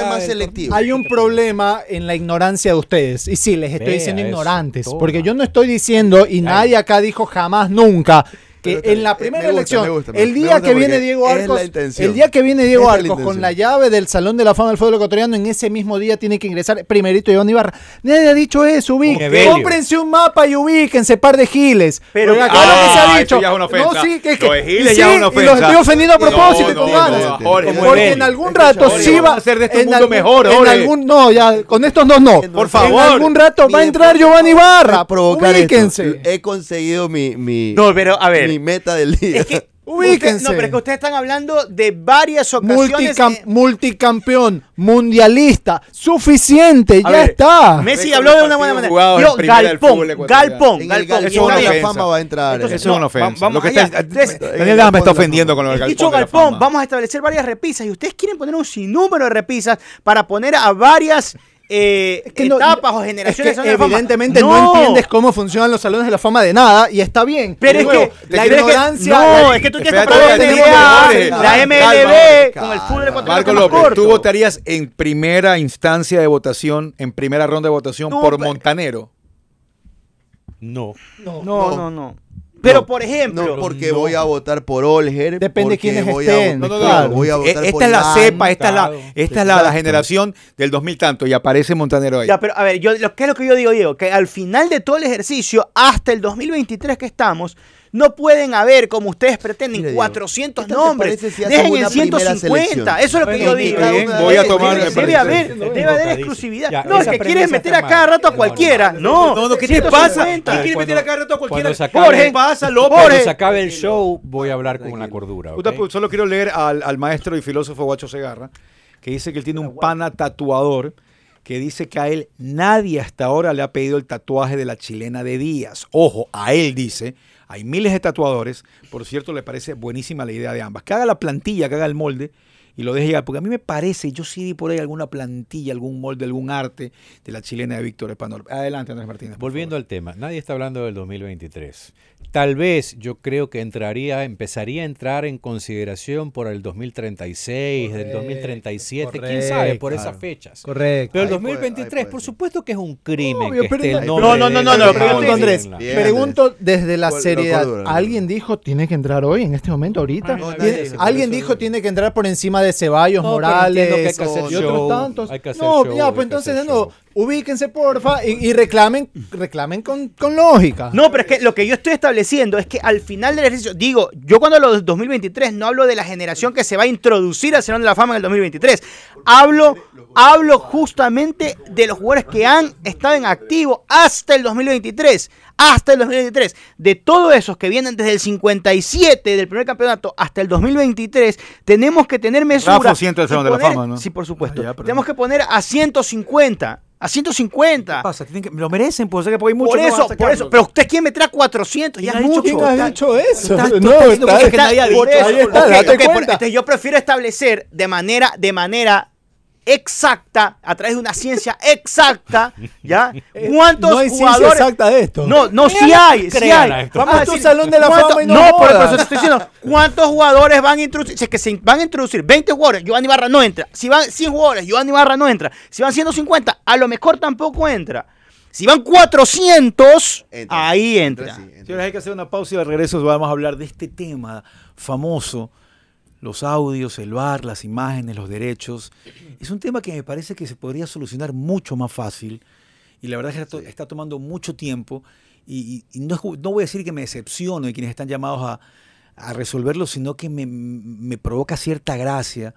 Hay un problema en la ignorancia de ustedes. Y sí, les estoy diciendo ignorantes. Porque yo no estoy diciendo, y nadie acá dijo jamás nunca, que está en la bien. primera Me gusta, elección, me gusta, me el día me gusta que viene Diego Arcos, el día que viene Diego Arcos con la llave del Salón de la Fama del Fútbol Ecuatoriano, en ese mismo día tiene que ingresar primerito Iván Ibarra. Nadie ha dicho eso, ubique. Evelio. Cómprense un mapa y ubíquense, par de giles. Pero- acá Ah, lo que se ha eso dicho. ya es una ofensa. No, sí, que es que. Lo de giles y ya sí, es una Y los ofensa. estoy ofendiendo a propósito no, con no, ganas. no, Jorge, Porque en algún rato Jorge, sí va a hacer de en mundo algún- mejor, en algún- no, ya, con estos dos no. Por favor. En algún rato va a entrar Giovanni Ibarra. provocar Ubíquense. esto. He conseguido mi, mi, No, pero a ver. Mi meta del día. Es que Ubíquense. usted- no, pero es que ustedes están hablando de varias ocasiones. Multicam- eh, multicampeón, mundialista, suficiente, a ya ver, está. Messi habló de una buena manera. Yo, galpón, galpón, galpón. galpón Eso es de una la ofensa. fama va a entrar. Entonces, Eso es una no, ofensa. vamos Lo que allá. está, Entonces, Daniel Llama me está ofendiendo con lo del galpón. Dicho de galpón, vamos a establecer varias repisas y ustedes quieren poner un sinnúmero de repisas para poner a varias eh, Es que no- etapas o es generaciones. que la fama. evidentemente no. entiendes cómo funcionan los salones de la fama de nada y está bien. Pero es nuevo, que la es que- ignorancia. no, la- es que tú tienes que la NBA, que- la MLB con el fútbol ecuatoriano. Marco que es López, corto. tú votarías en primera instancia de votación, en primera ronda de votación No, por pero- Montanero. No. No, no, no. Pero, por ejemplo, No, porque no. voy a votar por Olger. Depende de quiénes voy a estén, votar- No, no, no, claro, voy a votar Esta por es la Iván. cepa, esta es la, esta es la, generación del 2000 tanto y aparece Montanero ahí. Ya, pero a ver, yo, lo, ¿qué es lo que yo digo, Diego? Que al final de todo el ejercicio, hasta el 2023 que estamos, no pueden haber, como ustedes pretenden, Mira, Diego, 400 ¿qué te nombres. si Dejen en una primera 150. selección? Eso es lo que Bueno, yo digo. bien, Debe- voy a tomar- Debe, haber, debe haber exclusividad. Ya, no, es que quieres meter a cada rato a cualquiera. no, No, No, ¿qué te 150. pasa? ¿Quién quiere meter a cada rato a cualquiera? Jorge, pasa, López. Cuando se acabe el show, voy a hablar con la cordura. Solo quiero leer al, al maestro y filósofo Guacho Segarra, que dice que él tiene un pana tatuador que dice que a él nadie hasta ahora le ha pedido el tatuaje de la chilena de Díaz. Ojo, a él dice, hay miles de tatuadores, por cierto, le parece buenísima la idea de ambas. Que haga la plantilla, que haga el molde y lo deje llegar, porque a mí me parece, yo sí vi por ahí alguna plantilla, algún molde, algún arte de la chilena de Víctor Espanol. Adelante, Andrés Martínez. Volviendo favor. al tema, nadie está hablando del 2023. Tal vez yo creo que entraría, empezaría a entrar en consideración por el 2036, del 2037, quién sabe, por esas fechas. Correcto. Pero el Ahí puede- 2023, ahí puede por ser. supusto que es un crimen Obvio, que esté no- el no, nombre no, de- no, no, no, de- pregunto, de- Andrés, Bien. Pregunto desde la seriedad. ¿no? ¿Alguien dijo tiene que entrar hoy, en este momento, ahorita? No, ¿Tiene- nadie dijo, ¿Alguien dijo tiene que entrar por encima de Ceballos, No, Morales que hay que hacer y otros show, tantos? hay que hacer no, show, ya, pues entonces no, show. Ubíquense porfa y, y reclamen, reclamen con, con lógica. No, pero es que lo que yo estoy estableciendo es que al final del ejercicio, digo, yo cuando hablo del 2023 no hablo de la generación que se va a introducir al Salón de la Fama en el 2023. Hablo, hablo justamente de los jugadores que han estado en activo hasta el 2023. Hasta el 2023. De todos esos que vienen desde el 57 del primer campeonato hasta el 2023, tenemos que tener mesura. Rafa al y Salón de la Fama, ¿no? Sí, por supuesto. Ah, ya, pero- tenemos que poner a 150. A 150. ¿Qué pasa? Tienen que- lo merecen, pues, o sea que hay mucho. Por no eso, por eso. Pero usted quiere meter a 400, ya es ¿Quién ha dicho mucho. que ¿Quién ha dicho eso? está- no, está diciendo está- cosas que nadie ha por dicho. eso, Ahí está, ok, date ok, por- cuenta. entonces yo prefiero establecer de manera, de manera exacta, a través de una ciencia exacta, ¿ya? ¿Cuántos no hay ciencia jugadores? exacta de esto. No, no, sí Créala, hay, sí créala hay. Vamos a tu salón de la ¿cuánto- fama y no No, por, eso te estoy diciendo, ¿cuántos jugadores van a introducir? Si es que se van a introducir 20 jugadores, Giovanni Barra no entra. Si van 100 jugadores, Giovanni Barra no entra. Si van 150, a lo mejor tampoco entra. Si van 400, Entra. ahí Entra, entra. sí, entra. Señores, hay que hacer una pausa y al regreso vamos a hablar de este tema famoso, los audios, el bar, las imágenes, los derechos. Es un tema que me parece que se podría solucionar mucho más fácil y la verdad es que está, está tomando mucho tiempo y, y- no, no voy a decir que me decepciono de quienes están llamados a, a resolverlo, sino que me, me provoca cierta gracia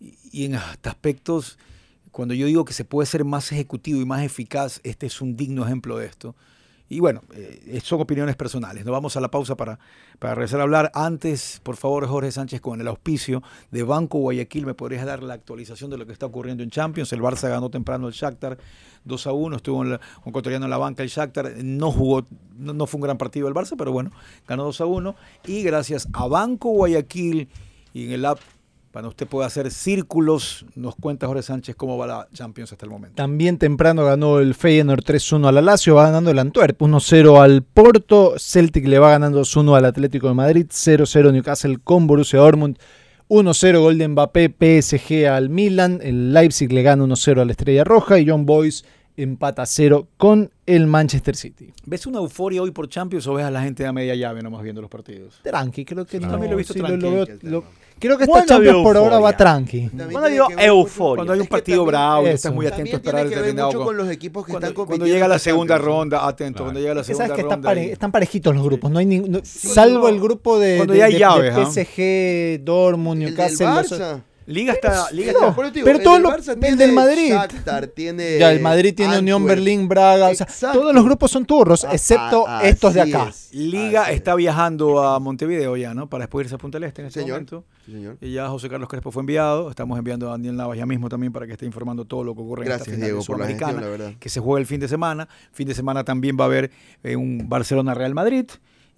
y, y en hasta aspectos, cuando yo digo que se puede ser más ejecutivo y más eficaz, este es un digno ejemplo de esto. Y bueno, eh, son opiniones personales. Nos vamos a la pausa para, para regresar a hablar. Antes, por favor, Jorge Sánchez, con el auspicio de Banco Guayaquil, ¿me podrías dar la actualización de lo que está ocurriendo en Champions? El Barça ganó temprano el Shakhtar 2 a 1, estuvo un ecuatoriano en la banca el Shakhtar, no jugó, no, no fue un gran partido el Barça, pero bueno, ganó 2 a 1. Y gracias a Banco Guayaquil y en el app, para usted pueda hacer círculos, nos cuenta Jorge Sánchez cómo va la Champions hasta el momento. También temprano ganó el Feyenoord 3-1 al Lazio, va ganando el Antwerp 1-0 al Porto, Celtic le va ganando 2-1 al Atlético de Madrid, 0-0 Newcastle con Borussia Dortmund, 1-0 gol de Mbappé, PSG al Milan, el Leipzig le gana 1-0 a la Estrella Roja y John Boys empata 0 con el Manchester City. ¿Ves una euforia hoy por Champions o ves a la gente a media llave nomás viendo los partidos? Tranqui, creo que no. también lo he visto sí, tranqui, veo- el lo- tema. creo que esta ¿Cuándo Champions por ahora va tranqui. Que ver euforia. Cuando hay un Es que partido también- bravo estás muy atento a esperar ver determinado mucho con- los equipos que cuando, están cuando llega la segunda ronda, atento, Claro. cuando llega la segunda sabes que están, ronda. pare- y- están parejitos los grupos, no hay ningún- no- salvo el grupo de, Cuando de- ya hay de- llaves, de ¿ah? PSG, Dortmund, El del Newcastle. Liga está, Liga no, está- te digo, pero el todo lo- el tiene del Madrid. Shakhtar, tiene Ya, el Madrid tiene Unión. Berlín, Braga. o sea, todos los grupos son turros, Ah, excepto ah, estos de acá. es, Liga así es. está viajando a Montevideo ya, ¿no? Para después irse a Punta del Este en este Señor. momento. Sí, señor. Y ya José Carlos Crespo fue enviado. Estamos enviando a Daniel Navas ya mismo también para que esté informando todo lo que ocurre en esta Gracias, final Diego, por la sudamericana, gestión, la verdad. que se juega el fin de semana. Fin de semana también va a haber eh, un Barcelona-Real Madrid.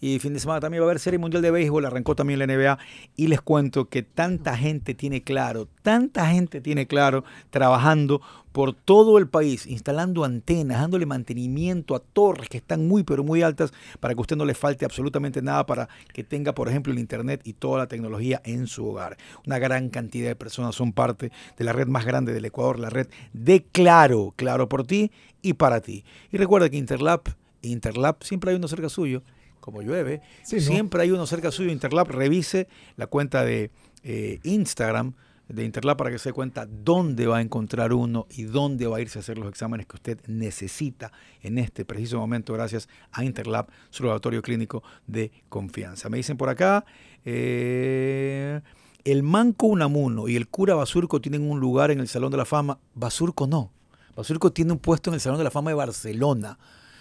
Y fin de semana también va a haber Serie Mundial de Béisbol. Arrancó también la NBA. Y les cuento que tanta gente tiene claro, tanta gente tiene claro, trabajando por todo el país, instalando antenas, dándole mantenimiento a torres que están muy, pero muy altas, para que a usted no le falte absolutamente nada, para que tenga, por ejemplo, el Internet y toda la tecnología en su hogar. Una gran cantidad de personas son parte de la red más grande del Ecuador, la red de Claro, Claro por ti y para ti. Y recuerda que Interlab, Interlab siempre hay uno cerca suyo, como llueve, Sí, ¿no? siempre hay uno cerca suyo. Interlab, revise la cuenta de eh, Instagram de Interlab para que se dé cuenta dónde va a encontrar uno y dónde va a irse a hacer los exámenes que usted necesita en este preciso momento gracias a Interlab, su laboratorio clínico de confianza. Me dicen por acá, eh, el Manco Unamuno y el cura Basurco tienen un lugar en el Salón de la Fama. Basurco no. Basurco tiene un puesto en el Salón de la Fama de Barcelona.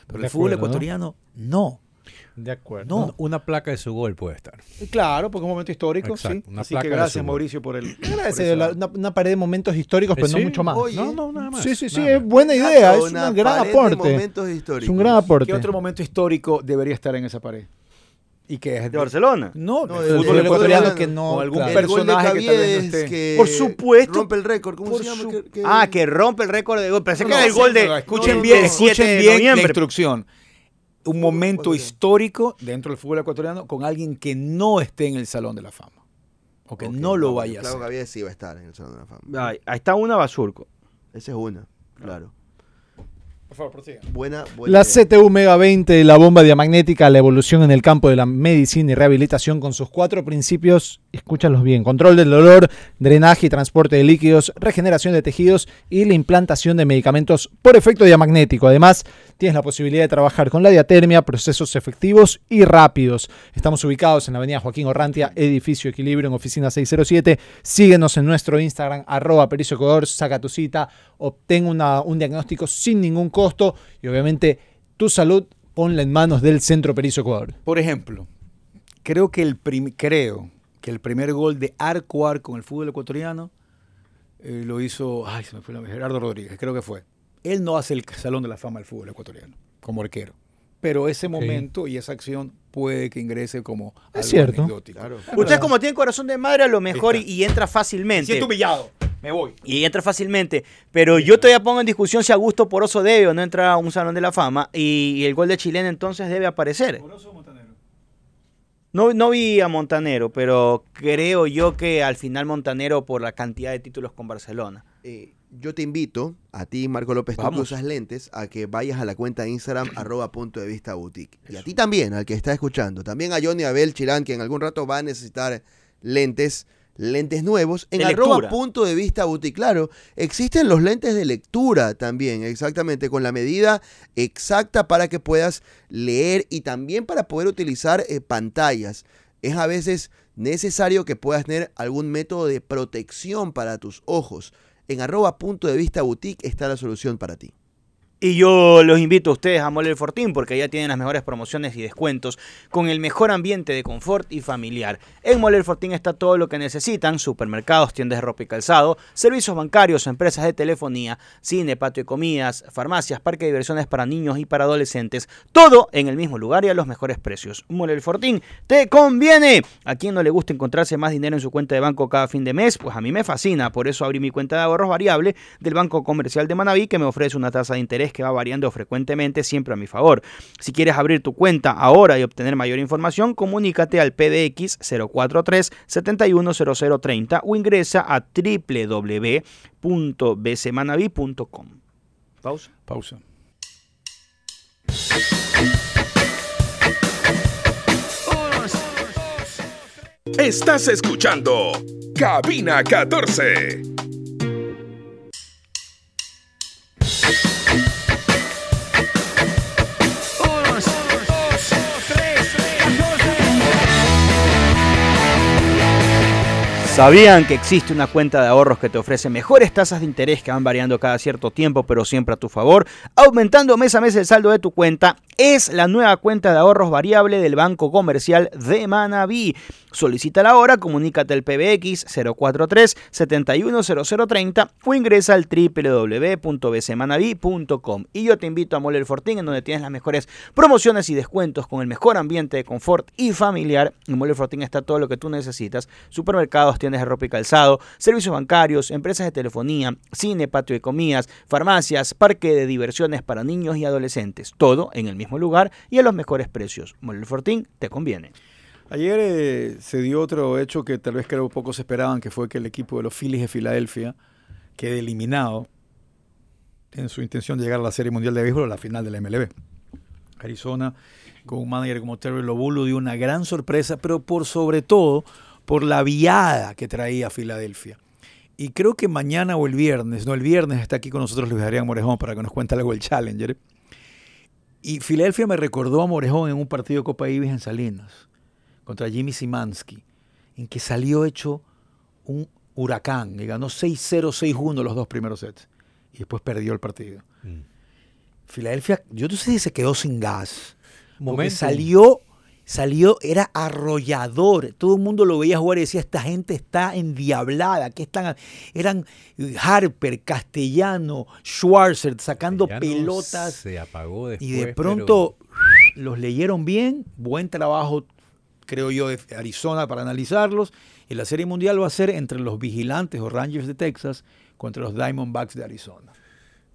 Pero el fútbol ecuatoriano no. De acuerdo. No. Una placa de su gol puede estar. Claro, porque es un momento histórico, Exacto, sí. una Así placa que gracias. Mauricio, por el. esa- la- una, una pared de momentos históricos, pero ¿Sí? no mucho más. Oye, No, no, nada más. sí, sí, sí, es buena idea, es Una un gran aporte. momentos Es un gran aporte. ¿Qué otro momento histórico debería estar en esa pared? ¿Y qué es? ¿De Barcelona? No, No, del fútbol ecuatoriano. que no, Con algún claro. personaje que tal vez no Caviedes esté. que Por supuesto. rompe el récord. ¿Cómo Por se llama? su- Que- que- Ah, que rompe el récord de gol. Pensé No, que era el gol de. Escuchen bien, 17 escuchen bien la instrucción. Un momento histórico dentro del fútbol ecuatoriano con alguien que no esté en el Salón de la Fama. O que no lo vaya a Claro, hacer. Caviedes sí va a estar en el Salón de la Fama. Ay, ahí está una basurco. Esa es una, claro. Por favor, prosiga. Buena, buena La idea. CTU Mega 20, la bomba diamagnética, la evolución en el campo de la medicina y rehabilitación con sus cuatro principios, escúchalos bien, control del dolor, drenaje y transporte de líquidos, regeneración de tejidos y la implantación de medicamentos por efecto diamagnético. Además, tienes la posibilidad de trabajar con la diatermia, procesos efectivos y rápidos. Estamos ubicados en la avenida Joaquín Orrantia, edificio Equilibrio, en oficina 607. Síguenos en nuestro Instagram, arroba Pericio Ecuador, saca tu cita, obtén una- un diagnóstico sin ningún costo y obviamente tu salud ponla en manos del Centro Pericio Ecuador. Por ejemplo, creo que el prim- creo que el primer gol de arco a arco en el fútbol ecuatoriano eh, lo hizo, ay, se me fue la Gerardo Rodríguez, creo que fue. Él no hace el Salón de la Fama del fútbol ecuatoriano como arquero. Pero ese momento y esa acción puede que ingrese como Es algo cierto. anecdótico. Claro. Usted, como tiene corazón de madre, a lo mejor y, y entra Me fácilmente. siento humillado. Me voy. Y entra fácilmente. Pero yo todavía pongo en discusión si Augusto Poroso debe o no entrar a un salón de la fama. Y, y el gol de chilena entonces debe aparecer. No, no vi a Montanero, pero creo yo que al final Montanero por la cantidad de títulos con Barcelona. Eh, yo te invito, a ti, Marco López, tú que usas lentes, a que vayas a la cuenta de Instagram, arroba punto de vista boutique. Y a ti también, al que está escuchando. También a Johnny Abel Chirán, que en algún rato va a necesitar lentes, lentes nuevos, en arroba lectura. punto de vista boutique. Claro, existen los lentes de lectura también, exactamente, con la medida exacta para que puedas leer y también para poder utilizar eh, pantallas. Es a veces necesario que puedas tener algún método de protección para tus ojos. En arroba punto de vista boutique está la solución para ti. Y yo los invito a ustedes a Mole el Fortín porque allá tienen las mejores promociones y descuentos con el mejor ambiente de confort y familiar. En Mole el Fortín está todo lo que necesitan, supermercados, tiendas de ropa y calzado, servicios bancarios, empresas de telefonía, cine, patio de comidas, farmacias, parque de diversiones para niños y para adolescentes, todo en el mismo lugar y a los mejores precios. Mole el Fortín, te conviene. A quien no le gusta encontrarse más dinero en su cuenta de banco cada fin de mes, pues a mí me fascina, por eso abrí mi cuenta de ahorros variable del Banco Comercial de Manaví que me ofrece una tasa de interés que va variando frecuentemente siempre a mi favor. Si quieres abrir tu cuenta ahora y obtener mayor información, comunícate al PDX 043 710030 o ingresa a www.bcmanaví.com. Pausa. Pausa. Estás escuchando Cabina 14. ¿Sabían que existe una cuenta de ahorros que te ofrece mejores tasas de interés que van variando cada cierto tiempo, pero siempre a tu favor, aumentando mes a mes el saldo de tu cuenta? Es la nueva cuenta de ahorros variable del Banco Comercial de Manaví. Solicítala ahora, comunícate al PBX 043 710030 o ingresa al www.bcmanaví.com. Y yo te invito a Mole el Fortín, en donde tienes las mejores promociones y descuentos con el mejor ambiente de confort y familiar. En Mole el Fortín está todo lo que tú necesitas: supermercados, de ropa y calzado, servicios bancarios, empresas de telefonía, cine, patio de comidas, farmacias, parque de diversiones para niños y adolescentes. Todo en el mismo lugar y a los mejores precios. Mole Fortín te conviene. Ayer eh, se dio otro hecho que tal vez creo pocos esperaban, que fue que el equipo de los Phillies de Filadelfia quede eliminado en su intención de llegar a la Serie Mundial de Béisbol a la final de la MLB. Arizona, con un manager como Terry Lobulo, dio una gran sorpresa, pero por sobre todo por la viada que traía Filadelfia. Y creo que mañana o el viernes, no, el viernes está aquí con nosotros Luis Adrián Morejón para que nos cuente algo del Challenger. Y Filadelfia me recordó a Morejón en un partido de Copa Ibis en Salinas contra Jimmy Simansky, en que salió hecho un huracán y ganó 6-0, 6-1 los dos primeros sets. Y después perdió el partido. Mm. Filadelfia, yo no sé si se quedó sin gas. Porque salió, salió, era arrollador. Todo el mundo lo veía jugar y decía, esta gente está endiablada. ¿Qué están? Eran Harper, Castellano, Schwarzer sacando Ya no pelotas. Se apagó después. Y de pero- pronto los leyeron bien, buen trabajo, creo yo, de Arizona para analizarlos. Y la Serie Mundial va a ser entre los vigilantes o Rangers de Texas contra los Diamondbacks de Arizona.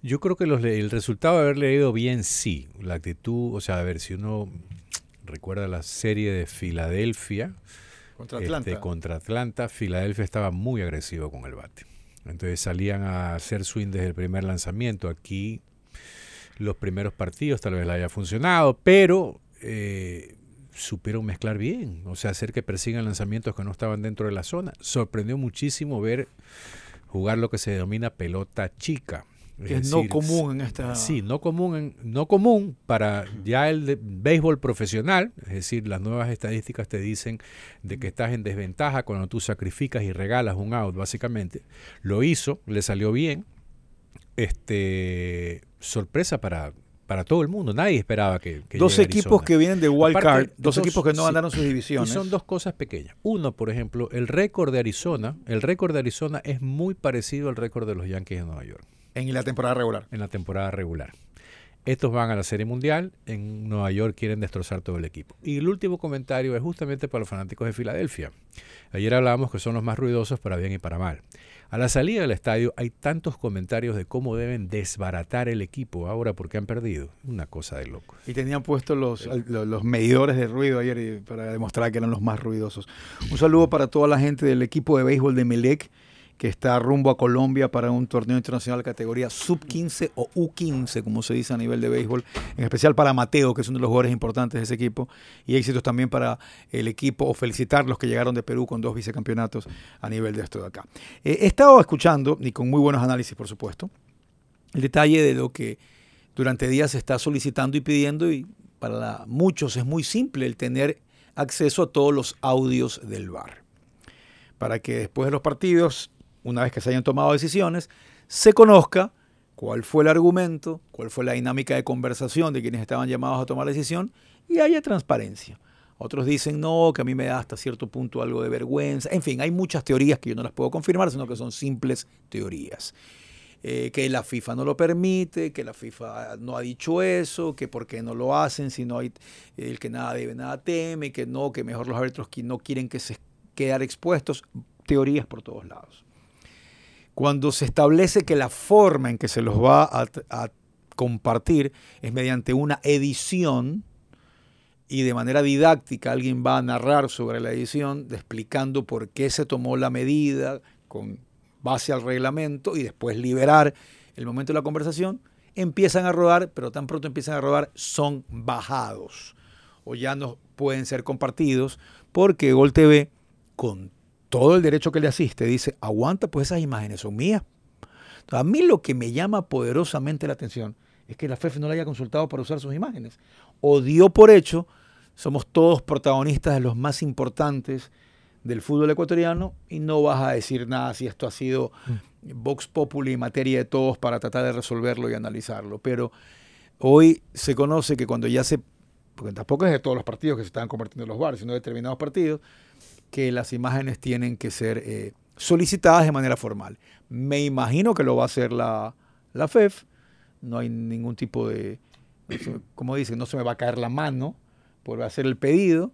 Yo creo que los el resultado de haber leído bien, sí. La actitud, o sea, a ver, si uno recuerda la serie de Filadelfia Contra este, Atlanta. contra Atlanta, Filadelfia estaba muy agresivo con el bate. Entonces salían a hacer swing desde el primer lanzamiento. Aquí los primeros partidos tal vez le haya funcionado, pero eh, supieron mezclar bien, o sea, hacer que persigan lanzamientos que no estaban dentro de la zona. Sorprendió muchísimo ver jugar lo que se denomina pelota chica. Que es no común en esta... Sí, no común, en- no común para ya el de- béisbol profesional, es decir, las nuevas estadísticas te dicen de que estás en desventaja cuando tú sacrificas y regalas un out, básicamente. Lo hizo, le salió bien. Este sorpresa para, para todo el mundo, nadie esperaba que, que dos equipos que vienen de wild Aparte, card, dos dos- equipos que no sí, ganaron sus Y divisiones. son dos cosas pequeñas. Uno, por ejemplo, el récord de Arizona, el récord de Arizona es muy parecido al récord de los Yankees de Nueva York en la temporada regular. en la temporada regular. Estos van a la Serie Mundial, en Nueva York quieren destrozar todo el equipo. Y el último comentario es justamente para los fanáticos de Filadelfia. Ayer hablábamos que son los más ruidosos para bien y para mal. A la salida del estadio hay tantos comentarios de cómo deben desbaratar el equipo ahora porque han perdido. Una cosa de loco. Y tenían puestos los, al- lo- los medidores de ruido ayer para demostrar que eran los más ruidosos. Un saludo para toda la gente del equipo de béisbol de Melec que está rumbo a Colombia para un torneo internacional categoría sub-15 o U15, como se dice a nivel de béisbol, en especial para Mateo, que es uno de los jugadores importantes de ese equipo, y éxitos también para el equipo, o felicitar los que llegaron de Perú con dos vicecampeonatos a nivel de esto de acá. Eh, he estado escuchando, y con muy buenos análisis, por supuesto, el detalle de lo que durante días se está solicitando y pidiendo y para muchos es muy simple el tener acceso a todos los audios del bar. Para que después de los partidos, una vez que se hayan tomado decisiones, se conozca cuál fue el argumento, cuál fue la dinámica de conversación de quienes estaban llamados a tomar la decisión y haya transparencia. Otros dicen, no, que a mí me da hasta cierto punto algo de vergüenza. En fin, hay muchas teorías que yo no las puedo confirmar, sino que son simples teorías. Eh, que la FIFA no lo permite, que la FIFA no ha dicho eso, que por qué no lo hacen, si no hay el que nada debe, nada teme, que no, que mejor los árbitros no quieren que se quedar expuestos. Teorías por todos lados. Cuando se establece que la forma en que se los va a, compartir es mediante una edición, y de manera didáctica alguien va a narrar sobre la edición, explicando por qué se tomó la medida con base al reglamento y después liberar el momento de la conversación, empiezan a rodar, pero tan pronto empiezan a rodar son bajados o ya no pueden ser compartidos porque Gol TV, con todo el derecho que le asiste, dice, aguanta, pues esas imágenes son mías. Entonces, a mí lo que me llama poderosamente la atención es que la FEF no le haya consultado para usar sus imágenes. O dio por hecho somos todos protagonistas de los más importantes del fútbol ecuatoriano y no vas a decir nada si esto ha sido Vox Populi materia de todos para tratar de resolverlo y analizarlo. Pero hoy se conoce que cuando ya se, porque tampoco es de todos los partidos que se están convirtiendo en los bares, sino de determinados partidos, que las imágenes tienen que ser eh, solicitadas de manera formal. Me imagino que lo va a hacer la, la FEF, no hay ningún tipo de, como dicen, no se me va a caer la mano por hacer el pedido.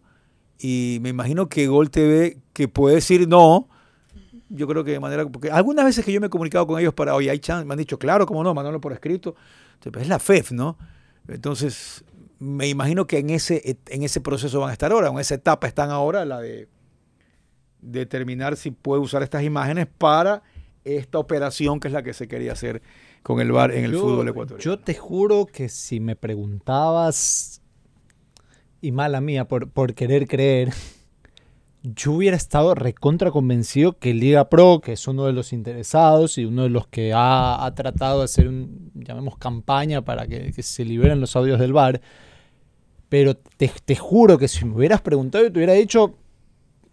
Y me imagino que Gol TV, que puede decir no, yo creo que de manera. Porque algunas veces que yo me he comunicado con ellos para, oye, hay chance, me han dicho, claro, cómo no, mandarlo por escrito. Entonces, es la FEF, ¿no? Entonces, me imagino que en ese, en ese proceso van a estar ahora, en esa etapa están ahora, la de determinar si puede usar estas imágenes para esta operación que es la que se quería hacer con el VAR en el Yo- fútbol ecuatoriano. Yo te juro que si me preguntabas, y mala mía por, por querer creer, yo hubiera estado recontra convencido que Liga Pro, que es uno de los interesados y uno de los que ha, ha tratado de hacer un, llamemos, campaña para que, que se liberen los audios del bar, pero te, te juro que si me hubieras preguntado y te hubiera dicho,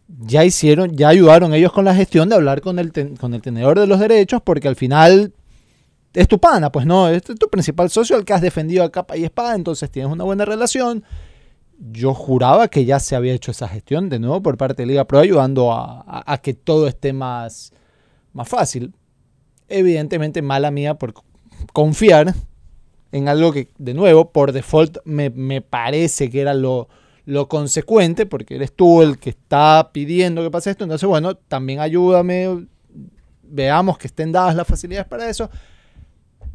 ya hicieron, ya ayudaron ellos con la gestión de hablar con el, con el tenedor de los derechos, porque al final es tu pana, pues no, es tu principal socio al que has defendido a capa y espada, entonces tienes una buena relación. Yo juraba que ya se había hecho esa gestión de nuevo por parte de Liga Pro, ayudando a, a- a que todo esté más, más fácil. Evidentemente, mala mía por confiar en algo que, de nuevo, por default me, me parece que era lo, lo consecuente, porque eres tú el que está pidiendo que pase esto. Entonces, bueno, también ayúdame, veamos que estén dadas las facilidades para eso.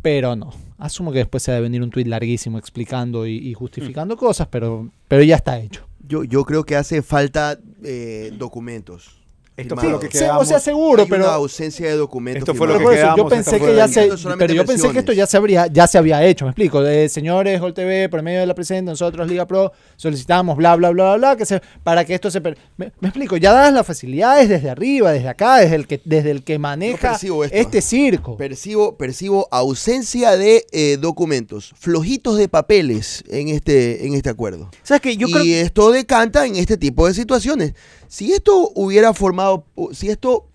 Pero no. Asumo que después se debe venir un tuit larguísimo explicando y, y justificando cosas, pero, pero ya está hecho. Yo, yo creo que hace falta eh, documentos. Esto fue lo que Sí, o quedamos. sea, seguro, Hay pero... una ausencia de documentos. Esto fue lo Pero que eso, yo quedamos, pensé que ya se, pero yo pensé que esto ya se habría, ya se había hecho, me explico. De, señores, Gol TV, por medio de la presidenta, nosotros Liga Pro solicitamos bla bla bla bla bla que se, para que esto se per- me, me explico, ya dadas las facilidades desde arriba, desde acá, desde el que desde el que maneja esto. este circo. Percibo, percibo ausencia de eh, documentos, flojitos de papeles en este, en este acuerdo. ¿Sabes qué? Yo y creo que esto decanta en este tipo de situaciones. Si esto hubiera formado, si esto,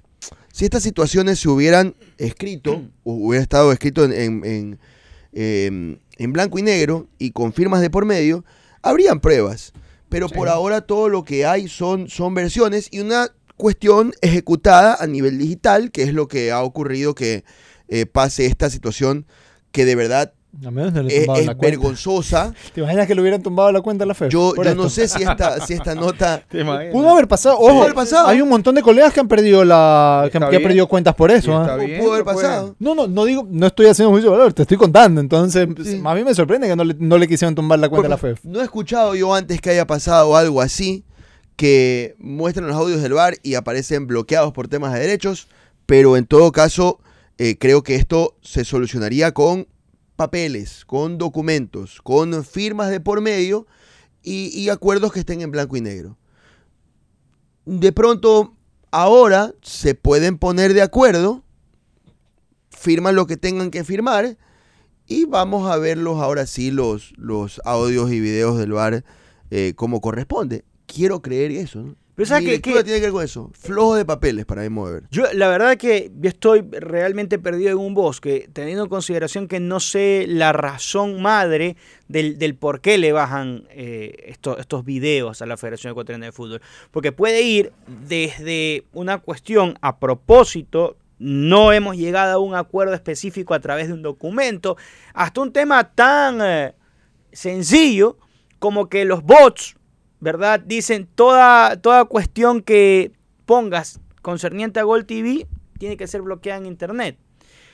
si estas situaciones se hubieran escrito, o hubiera estado escrito en, en- en, em, en blanco y negro y con firmas de por medio, habrían pruebas. Pero por ahora todo lo que hay son, son versiones y una cuestión ejecutada a nivel digital, que es lo que ha ocurrido que eh, pase esta situación que de verdad A menos no le es, la vergonzosa. ¿Te imaginas que le hubieran tumbado la cuenta a la FEF? Yo, yo no sé si esta, si esta nota... Pudo haber pasado, ojo, haber pasado. hay un montón de colegas que han perdido la que, han perdido cuentas por eso. ¿ah? Pudo bien, pudo haber no puede. pasado. No, no, no digo, no estoy haciendo juicio de valor, te estoy contando. Entonces, Sí. a mí me sorprende que no le, no le quisieron tumbar la cuenta a la FEF. No he escuchado yo antes que haya pasado algo así, que muestran los audios del bar y aparecen bloqueados por temas de derechos, pero en todo caso eh, creo que esto se solucionaría con papeles, con documentos, con firmas de por medio y, acuerdos que estén en blanco y negro. De pronto, ahora se pueden poner de acuerdo, firman lo que tengan que firmar y vamos a verlos ahora sí, los, los audios y videos del bar eh, como corresponde. Quiero creer eso. ¿no? Pero ¿sabes Mi lectura qué? tiene que ver con eso. Flojo de papeles para Weber. Yo, la verdad que yo estoy realmente perdido en un bosque, teniendo en consideración que no sé la razón madre del, del por qué le bajan eh, estos, estos videos a la Federación Ecuatoriana de Fútbol. Porque puede ir desde una cuestión a propósito, no hemos llegado a un acuerdo específico a través de un documento, hasta un tema tan eh, sencillo como que los bots, ¿verdad? Dicen toda, toda cuestión que pongas concerniente a Gol TV tiene que ser bloqueada en internet.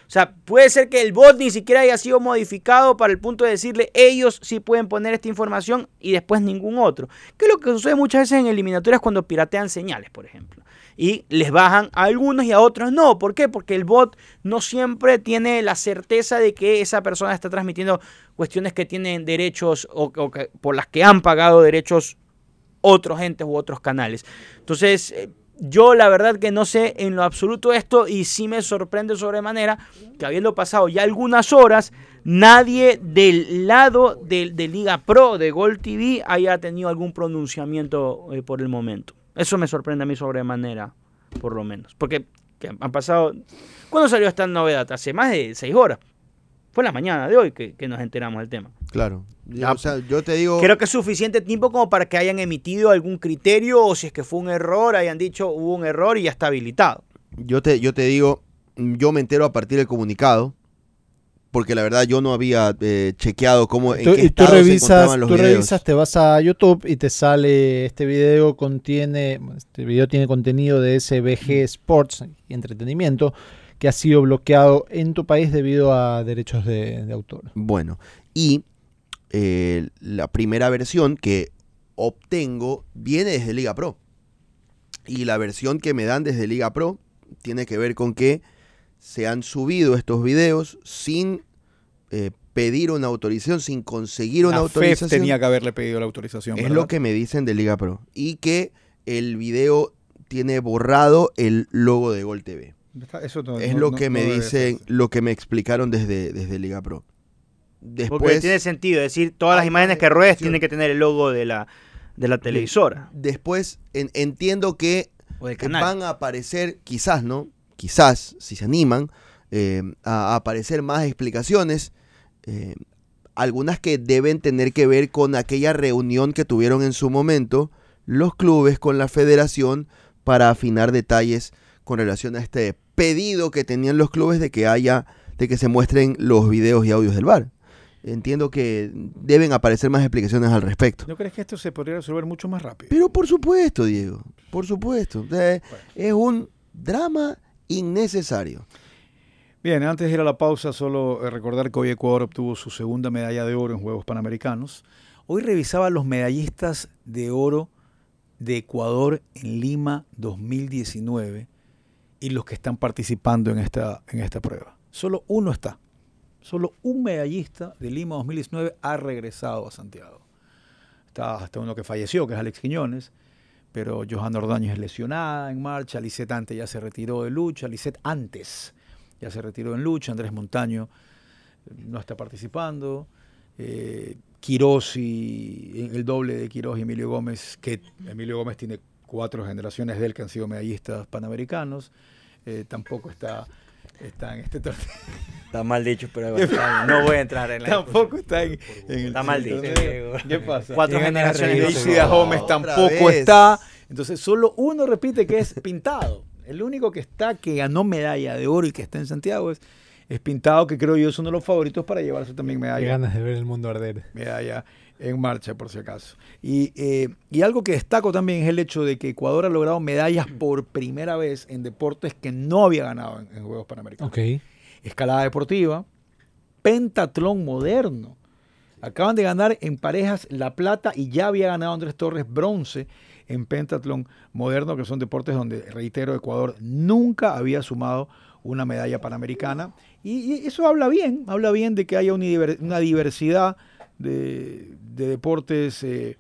O sea, puede ser que el bot ni siquiera haya sido modificado para el punto de decirle ellos sí pueden poner esta información y después ningún otro. Que es lo que sucede muchas veces en eliminatorias cuando piratean señales, por ejemplo. Y les bajan a algunos y a otros no. ¿Por qué? Porque el bot no siempre tiene la certeza de que esa persona está transmitiendo cuestiones que tienen derechos o, o que- por las que han pagado derechos otros entes u otros canales. Entonces, eh, yo la verdad que no sé en lo absoluto esto y sí me sorprende sobremanera que habiendo pasado ya algunas horas, nadie del lado de, Liga Pro, de Gol TV, haya tenido algún pronunciamiento eh, por el momento. Eso me sorprende a mí sobremanera, por lo menos. Porque que han pasado... ¿Cuándo salió esta novedad? Hace más de seis horas. Fue la mañana de hoy que nos enteramos del tema. Claro. O sea, yo te digo. Creo que es suficiente tiempo como para que hayan emitido algún criterio o si es que fue un error, hayan dicho hubo un error y ya está habilitado. Yo te, yo te digo, yo me entero a partir del comunicado, porque la verdad yo no había eh, chequeado cómo en Tú, qué y tú se revisas, los tú videos. revisas, te vas a YouTube y te sale este video contiene, este video tiene contenido de SBG Sports y entretenimiento que ha sido bloqueado en tu país debido a derechos de, de autor. Bueno, y eh, la primera versión que obtengo viene desde Liga Pro. Y la versión que me dan desde Liga Pro tiene que ver con que se han subido estos videos sin eh, pedir una autorización, sin conseguir una La FEF autorización. tenía que haberle pedido la autorización. Es ¿verdad? lo que me dicen de Liga Pro. Y que el video tiene borrado el logo de Gol TV. Eso no- Es no- lo no- que me no dicen, lo que me explicaron desde, desde Liga Pro. Porque tiene sentido, es decir, todas las hay imágenes que ruedes tienen que tener el logo de la, de la televisora después en- entiendo que van a aparecer, quizás, ¿no? Quizás, si se animan, eh, a, a aparecer más explicaciones. eh, algunas que deben tener que ver con aquella reunión que tuvieron en su momento los clubes con la federación para afinar detalles con relación a este pedido que tenían los clubes de que haya, de que se muestren los videos y audios del bar. Entiendo que deben aparecer más explicaciones al respecto. ¿No crees que esto se podría resolver mucho más rápido? Pero por supuesto, Diego, por supuesto. Eh, Es un drama innecesario. Bien, antes de ir a la pausa, solo eh, recordar que hoy Ecuador obtuvo su segunda medalla de oro en Juegos Panamericanos. Hoy revisaba los medallistas de oro de Ecuador en Lima 2019 y los que están participando en esta, en esta prueba. Solo uno está. Solo un medallista de Lima 2019 ha regresado a Santiago. Está hasta uno que falleció, que es Alex Quiñones, pero Johanna Ordaño es lesionada en marcha, Lisette antes ya se retiró de lucha, Lisette antes ya se retiró en lucha, Andrés Montaño eh, no está participando, eh, y el doble de Quirós y Emilio Gómez, que Emilio Gómez tiene cuatro generaciones de él que han sido medallistas panamericanos, eh, tampoco está, está en este torneo. Está mal dicho, pero no voy a entrar en la Tampoco está en, en el Está mal dicho. ¿Qué pasa? Cuatro En generaciones de Gómez tampoco vez. está. Entonces solo uno repite que es pintado. El único que está, que ganó medalla de oro y que está en Santiago es, es pintado, que creo yo es uno de los favoritos para llevarse también Qué medalla, ganas de ver el mundo arder. medalla en marcha, por si acaso. Y, eh, y algo que destaco también es el hecho de que Ecuador ha logrado medallas por primera vez en deportes que no había ganado en, en Juegos Panamericanos Ok. escalada deportiva, pentatlón moderno. Acaban de ganar en parejas la plata y ya había ganado Andrés Torres bronce en pentatlón moderno, que son deportes donde, reitero, Ecuador nunca había sumado una medalla panamericana. Y, y eso habla bien, habla bien de que haya una diversidad de, de deportes eh,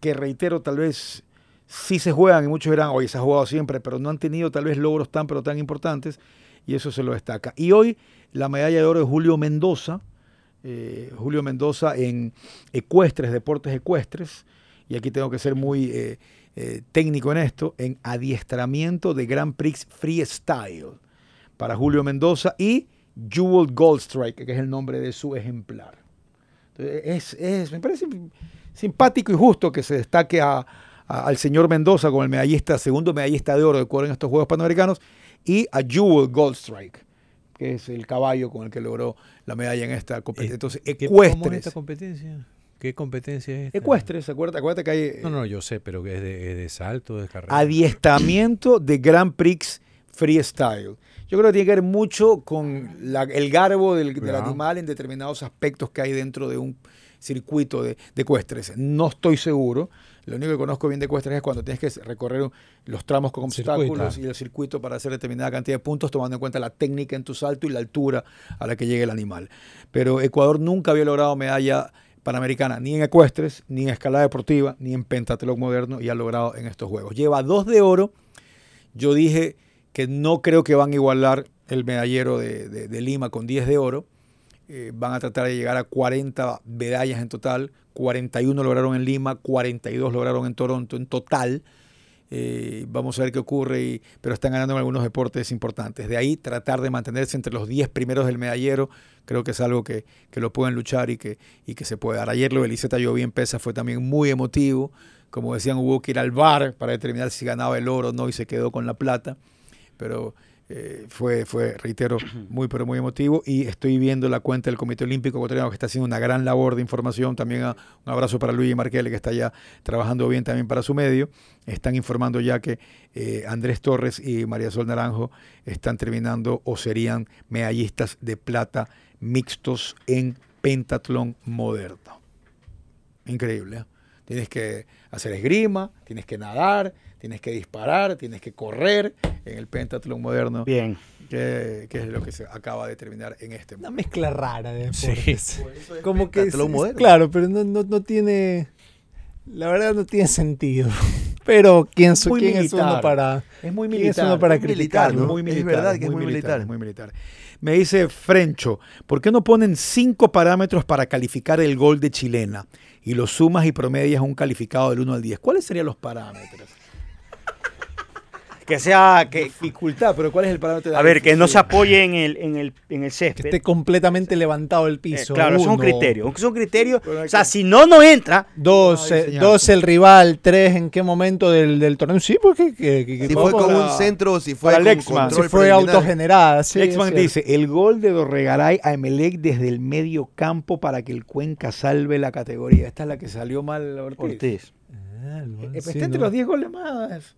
que, reitero, tal vez sí se juegan y muchos dirán, oye, se ha jugado siempre, pero no han tenido tal vez logros tan, pero tan importantes y eso se lo destaca. Y hoy la medalla de oro de Julio Mendoza, eh, Julio Mendoza en ecuestres, deportes ecuestres, y aquí tengo que ser muy, eh, técnico en esto, en adiestramiento de Grand Prix Freestyle para Julio Mendoza y Jewel Goldstrike, que es el nombre de su ejemplar. Es, es- me parece simpático y justo que se destaque a- a- al señor Mendoza como el medallista, segundo medallista de oro de cuero en estos Juegos Panamericanos, y a Jewel Goldstrike, que es el caballo con el que logró la medalla en esta competencia. Entonces, ¿Qué- cómo es ecuestres. esta competencia? ¿Qué competencia es esta? Ecuestres, acuérdate, acuérdate que hay No, no, yo sé, pero que es de, es de salto, de carrera. adiestramiento de Grand Prix Freestyle. Yo creo que tiene que ver mucho con la- el garbo del, animal en determinados aspectos que hay dentro de un circuito de, de ecuestres. No estoy seguro. Lo único que conozco bien de ecuestres es cuando tienes que recorrer los tramos con Circuito. obstáculos y el circuito para hacer determinada cantidad de puntos, tomando en cuenta la técnica en tu salto y la altura a la que llegue el animal. Pero Ecuador nunca había logrado medalla panamericana ni en ecuestres, ni en escalada deportiva, ni en pentatlón moderno y ha logrado en estos juegos. Lleva dos de oro. Yo dije que no creo que van a igualar el medallero de, de- Lima con 10 de oro. Eh, van a tratar de llegar a 40 medallas en total. 41 lograron en Lima, 42 lograron en Toronto en total. Eh, vamos a ver qué ocurre, pero están ganando en algunos deportes importantes. De ahí tratar de mantenerse entre los 10 primeros del medallero, creo que es algo que, que lo pueden luchar y que, y que se puede dar. Ayer lo de Eliseta Lloví en pesa fue también muy emotivo. Como decían, hubo que ir al bar para determinar si ganaba el oro o no y se quedó con la plata. Pero eh, fue, fue, reitero, muy, pero muy emotivo. Y estoy viendo la cuenta del Comité Olímpico Ecuatoriano que está haciendo una gran labor de información. También a- un abrazo para Luigi Marquele, que está ya trabajando bien también para su medio. Están informando ya que eh, Andrés Torres y María Sol Naranjo están terminando o serían medallistas de plata mixtos en pentatlón moderno. Increíble. ¿eh? Tienes que hacer esgrima, tienes que nadar, tienes que disparar, tienes que correr en el pentatlón moderno, Bien. que, que es lo que se acaba de terminar en este Una momento. mezcla rara de Sí. deportes. Como que es- es- claro, pero no, no, no tiene la verdad no tiene sentido. Pero quién, so- Muy quién es uno militar. para Es muy quién es militar. uno para Muy militar, criticarlo. ¿no? Muy Es militar, verdad que es muy militar. muy militar. Me dice Frencho, ¿por qué no ponen cinco parámetros para calificar el gol de chilena? Y lo sumas y promedias un calificado del 1 al 10. ¿Cuáles serían los parámetros? Que sea, que, Dificultad, pero ¿cuál es el parámetro de a ver, que no se apoye en el, en el, en el Que césped. esté completamente levantado el Eh, piso. claro, son uno. criterios. Son criterios. Pero hay O sea, que- si no, no entra. Dos, Ay, eh, dos el rival, tres en qué momento del, del torneo. Sí, porque que, que- que Si fue con un centro, si fue con Lexman, control si fue autogenerada. Sí, Lexman dice, el gol de Dorregaray a Emelec desde el medio campo para que el Cuenca salve la categoría. Esta es la que salió mal Ortiz. Ortiz. Ah, el gol, Eh, sí, está entre no. los 10 goles más.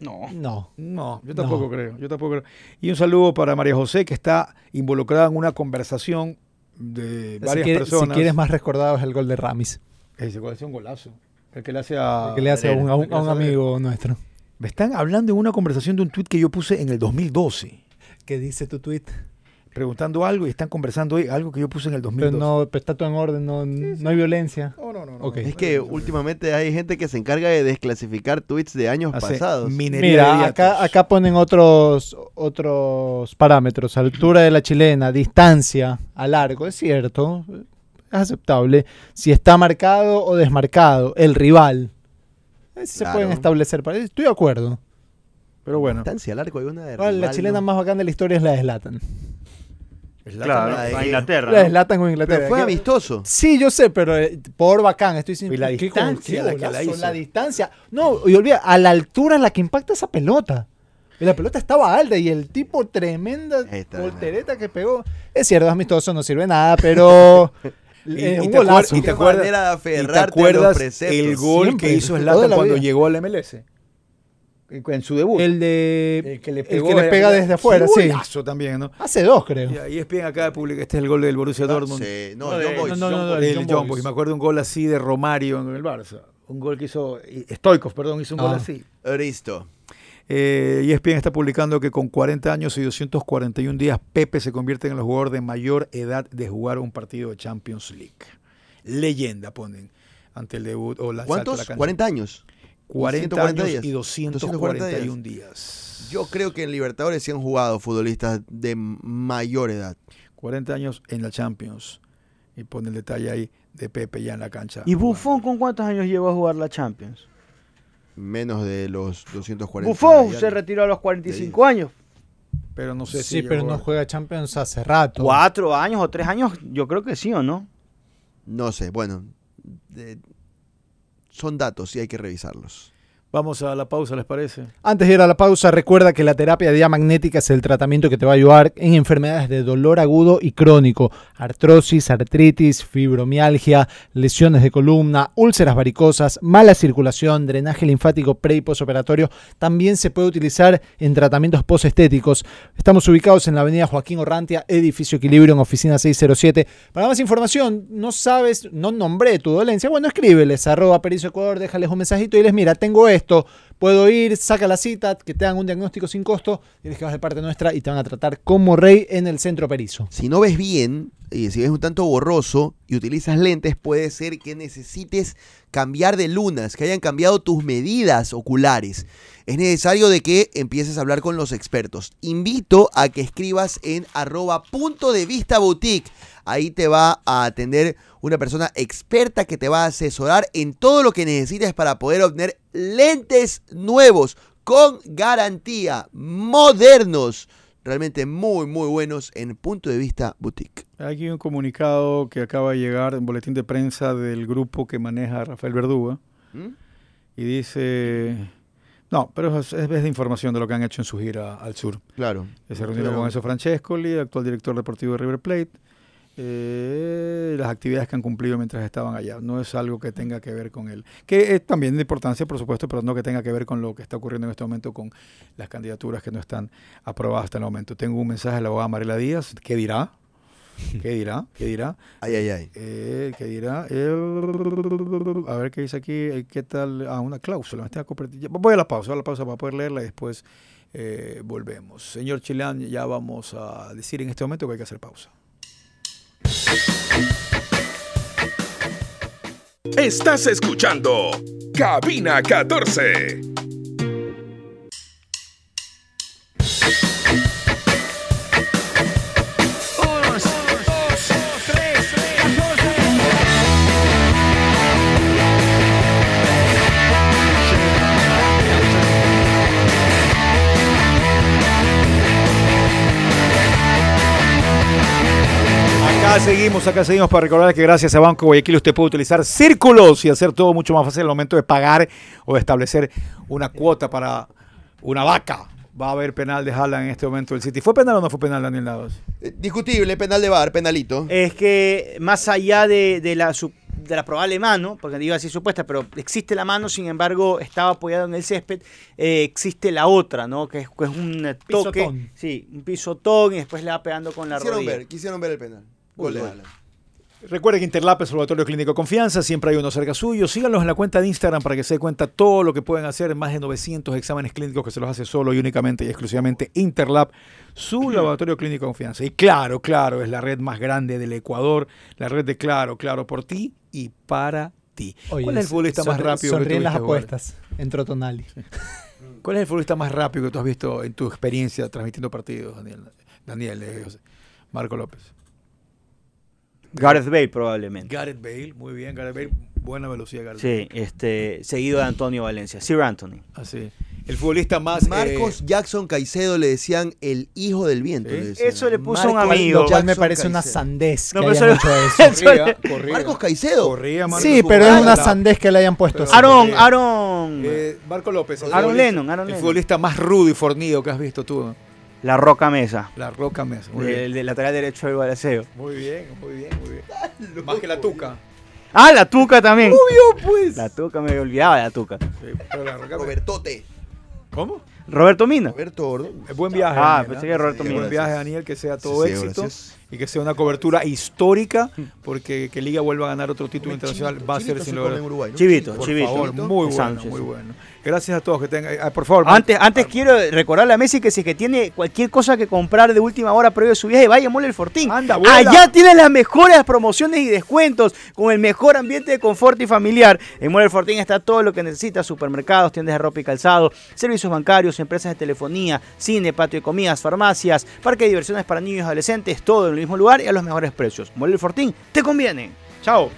No. No. No, yo No. tampoco creo, yo tampoco creo. Y un saludo para María José, que está involucrada en una conversación de Si, varias quieres, si personas. quieres más recordado es el gol de Ramis. Ese gol es un golazo. El que le hace a... que le hace a un, a a amigo nuestro. Me están hablando en una conversación de un tuit que yo puse en el 2012, ¿Qué dice tu tweet? Preguntando algo y están conversando hoy algo que yo puse en el Pero 2012. no, pero está todo en orden, no, no hay violencia. No, no, no, Es que últimamente hay gente que se encarga de desclasificar tweets de años Hace pasados. Mira, acá, acá ponen otros, otros parámetros. Altura de la chilena, distancia a largo, es cierto. Es aceptable. Si está marcado o desmarcado, el rival. Eh, Se Claro. pueden establecer. para- Estoy de acuerdo. Pero bueno, Distancia al arco hay una de Ahora, la rival, chilena ¿no? más bacana de la historia es la de Slatan. Claro, la de- a Inglaterra. La de ¿no? Slatan con Inglaterra. Pero fue amistoso. Sí, yo sé, pero eh, por bacán, estoy sin Y la ¿qué distancia con- la que la hizo. la distancia. No, y olvida, a la altura en la que impacta esa pelota. Y la pelota estaba alta y el tipo tremenda voltereta que pegó. Es cierto, es amistoso, no sirve nada, pero Y- eh, y te y acuerdas- ¿Y te acuerdas el gol Siempre, que hizo Zlatan la cuando vida. llegó al MLS? En su debut. El de El que le, el que pega desde afuera, sí. golazo también, ¿no? Hace dos, creo. Y ahí es bien acá de público. Este es el gol del Borussia Dortmund. Sí, no, No, John Boyce, no, no, no. El John Boyce. Me acuerdo un gol así de Romario en el Barça. Un gol que hizo. y- Stoikov, perdón, hizo un gol Ah. así. Listo. Eh, ESPN está publicando que con 40 años y 241 días, Pepe se convierte en el jugador de mayor edad de jugar un partido de Champions League. Leyenda ponen ante el debut o la salto a la ¿Cuántos? cancha. 40 años. 40 140 años días. y 240 241 días. Yo creo que en Libertadores sí han jugado futbolistas de mayor edad. 40 años en la Champions. Y pone el detalle ahí de Pepe ya en la cancha. ¿Y Buffon con cuántos años llegó a jugar la Champions? menos de los 240. Buffon se retiró a los 45 años. Pero no sé Sí, si pero llegó no a- juega Champions hace rato. Cuatro años o tres años, yo creo que sí o no. No sé, bueno. de- son datos y hay que revisarlos. Vamos a la pausa, ¿les parece? Antes de ir a la pausa, recuerda que la terapia diamagnética es el tratamiento que te va a ayudar en enfermedades de dolor agudo y crónico, artrosis, artritis, fibromialgia, lesiones de columna, úlceras varicosas, mala circulación, drenaje linfático pre y posoperatorio. También se puede utilizar en tratamientos posestéticos. Estamos ubicados en la avenida Joaquín Orrantia, edificio Equilibrio, en oficina 607. Para más información, no sabes, no nombré tu dolencia, bueno, escríbeles, arroba Perizo Ecuador, déjales un mensajito y les mira, tengo esto, puedo ir, saca la cita, que te hagan un diagnóstico sin costo, tienes que vas de parte nuestra y te van a tratar como rey en el centro Perizo. Si no ves bien, y si ves un tanto borroso y utilizas lentes, puede ser que necesites cambiar de lunas, que hayan cambiado tus medidas oculares. Es necesario de que empieces a hablar con los expertos. Invito a que escribas en arroba punto de vista boutique. Ahí te va a atender una persona experta que te va a asesorar en todo lo que necesites para poder obtener lentes nuevos con garantía, modernos, realmente muy, muy buenos en punto de vista boutique. Hay aquí un comunicado que acaba de llegar, un boletín de prensa del grupo que maneja Rafael Verduga. ¿Mm? Y dice... No, pero es, es de información de lo que han hecho en su gira al sur. Claro. Se reunieron Pero- con Enzo Francescoli, actual director deportivo de River Plate. eh, las actividades que han cumplido mientras estaban allá. No es algo que tenga que ver con él. Que es también de importancia, por supuesto, pero no que tenga que ver con lo que está ocurriendo en este momento con las candidaturas que no están aprobadas hasta el momento. Tengo un mensaje de la abogada Mariela Díaz. ¿Qué dirá? ¿Qué dirá? ¿Qué dirá? Ay, ay, ay. Eh, ¿Qué dirá? A ver qué dice aquí. eh, ¿Qué tal? Ah, una cláusula. Voy a la pausa, voy a la pausa para poder leerla y después eh, volvemos. Señor Chilán, ya vamos a decir en este momento que hay que hacer pausa. Estás escuchando Cabina 14. Acá seguimos, acá seguimos para recordar que gracias a Banco Guayaquil usted puede utilizar círculos y hacer todo mucho más fácil al momento de pagar o de establecer una cuota para una vaca. Va a haber penal de Haaland en este momento del City. ¿Fue penal o no fue penal, Daniel Lados? Eh, Discutible, penal de bar, penalito. Es que más allá de, de la, su- de la probable mano, porque iba a decir supuesta, pero existe la mano, sin embargo, estaba apoyado en el césped, eh, existe la otra, ¿no? Que es, que es un toque. Pisotón. Sí, un pisotón y después le va pegando con la Quisieron rodilla. ver, quisieron ver el penal. Gol Haaland. Recuerde que Interlap es el laboratorio clínico de confianza, siempre hay uno cerca suyo. Síganlos en la cuenta de Instagram para que se dé cuenta todo lo que pueden hacer, más de 900 exámenes clínicos que se los hace solo y únicamente y exclusivamente Interlab, su laboratorio clínico de confianza. Y claro, claro, es la red más grande del Ecuador, la red de Claro, Claro por ti y para ti. Oye, ¿Cuál es el futbolista más rápido que Sonríen tú las viste jugar? apuestas. Entró Tonali. ¿Cuál es el futbolista más rápido que tú has visto en tu experiencia transmitiendo partidos, Daniel? Daniel, eh, José. Marco López. Gareth Bale probablemente. Gareth Bale, muy bien, Gareth Bale, buena velocidad, Gareth Sí, este, seguido de Antonio Valencia. Sir Anthony. Así. El futbolista más. Marcos eh, Jackson Caicedo le decían el hijo del viento. Sí. le decían. Eso le puso un Marcos amigo. Lo cual me parece una sandez No, que pero hayan eso- hecho eso. corría, corría. Marcos Caicedo. Corría, Marcos. Sí, pero es una la- sandez que le hayan puesto así. Aaron. Aaron. Eh, Marco López. Aaron Lennon, Aaron El Lennon. futbolista más rudo y fornido que has visto tú. La Roca Mesa. La Roca Mesa. Muy El bien. de lateral derecho del Balaceo. Muy bien, muy bien, muy bien. Más que la Tuca. Ah, la Tuca también. Obvio, pues. La Tuca, me olvidaba de la Tuca. Sí, pero la Roca. Robertote. ¿Cómo? Roberto Mina. Roberto. Es buen viaje. Ah, Daniel, pensé ¿eh? que Roberto Sí, Mina. Buen viaje, Daniel, que sea todo Sí, sí, éxito gracias. Y que sea una cobertura histórica, porque que Liga vuelva a ganar otro título internacional va a ser sin lograr. en Uruguay, ¿no? Chivito, Por Chivito. favor, muy bueno, Sánchez. muy bueno. Gracias a todos que tengan. ah, por favor, Antes, antes quiero recordarle a Messi que si es que tiene cualquier cosa que comprar de última hora previo a su viaje, vaya a Mole el Fortín. Anda, vuela. Allá tienen las mejores promociones y descuentos con el mejor ambiente de confort y familiar. En Mole el Fortín está todo lo que necesita: supermercados, tiendas de ropa y calzado, servicios bancarios, empresas de telefonía, cine, patio de comidas, farmacias, parque de diversiones para niños y adolescentes, todo en el mismo lugar y a los mejores precios. Mole el Fortín, te conviene. Chao.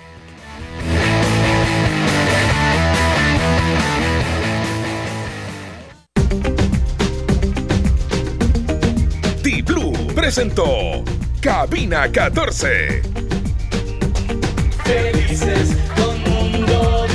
T-Blue presentó Cabina 14. Felices con mundo.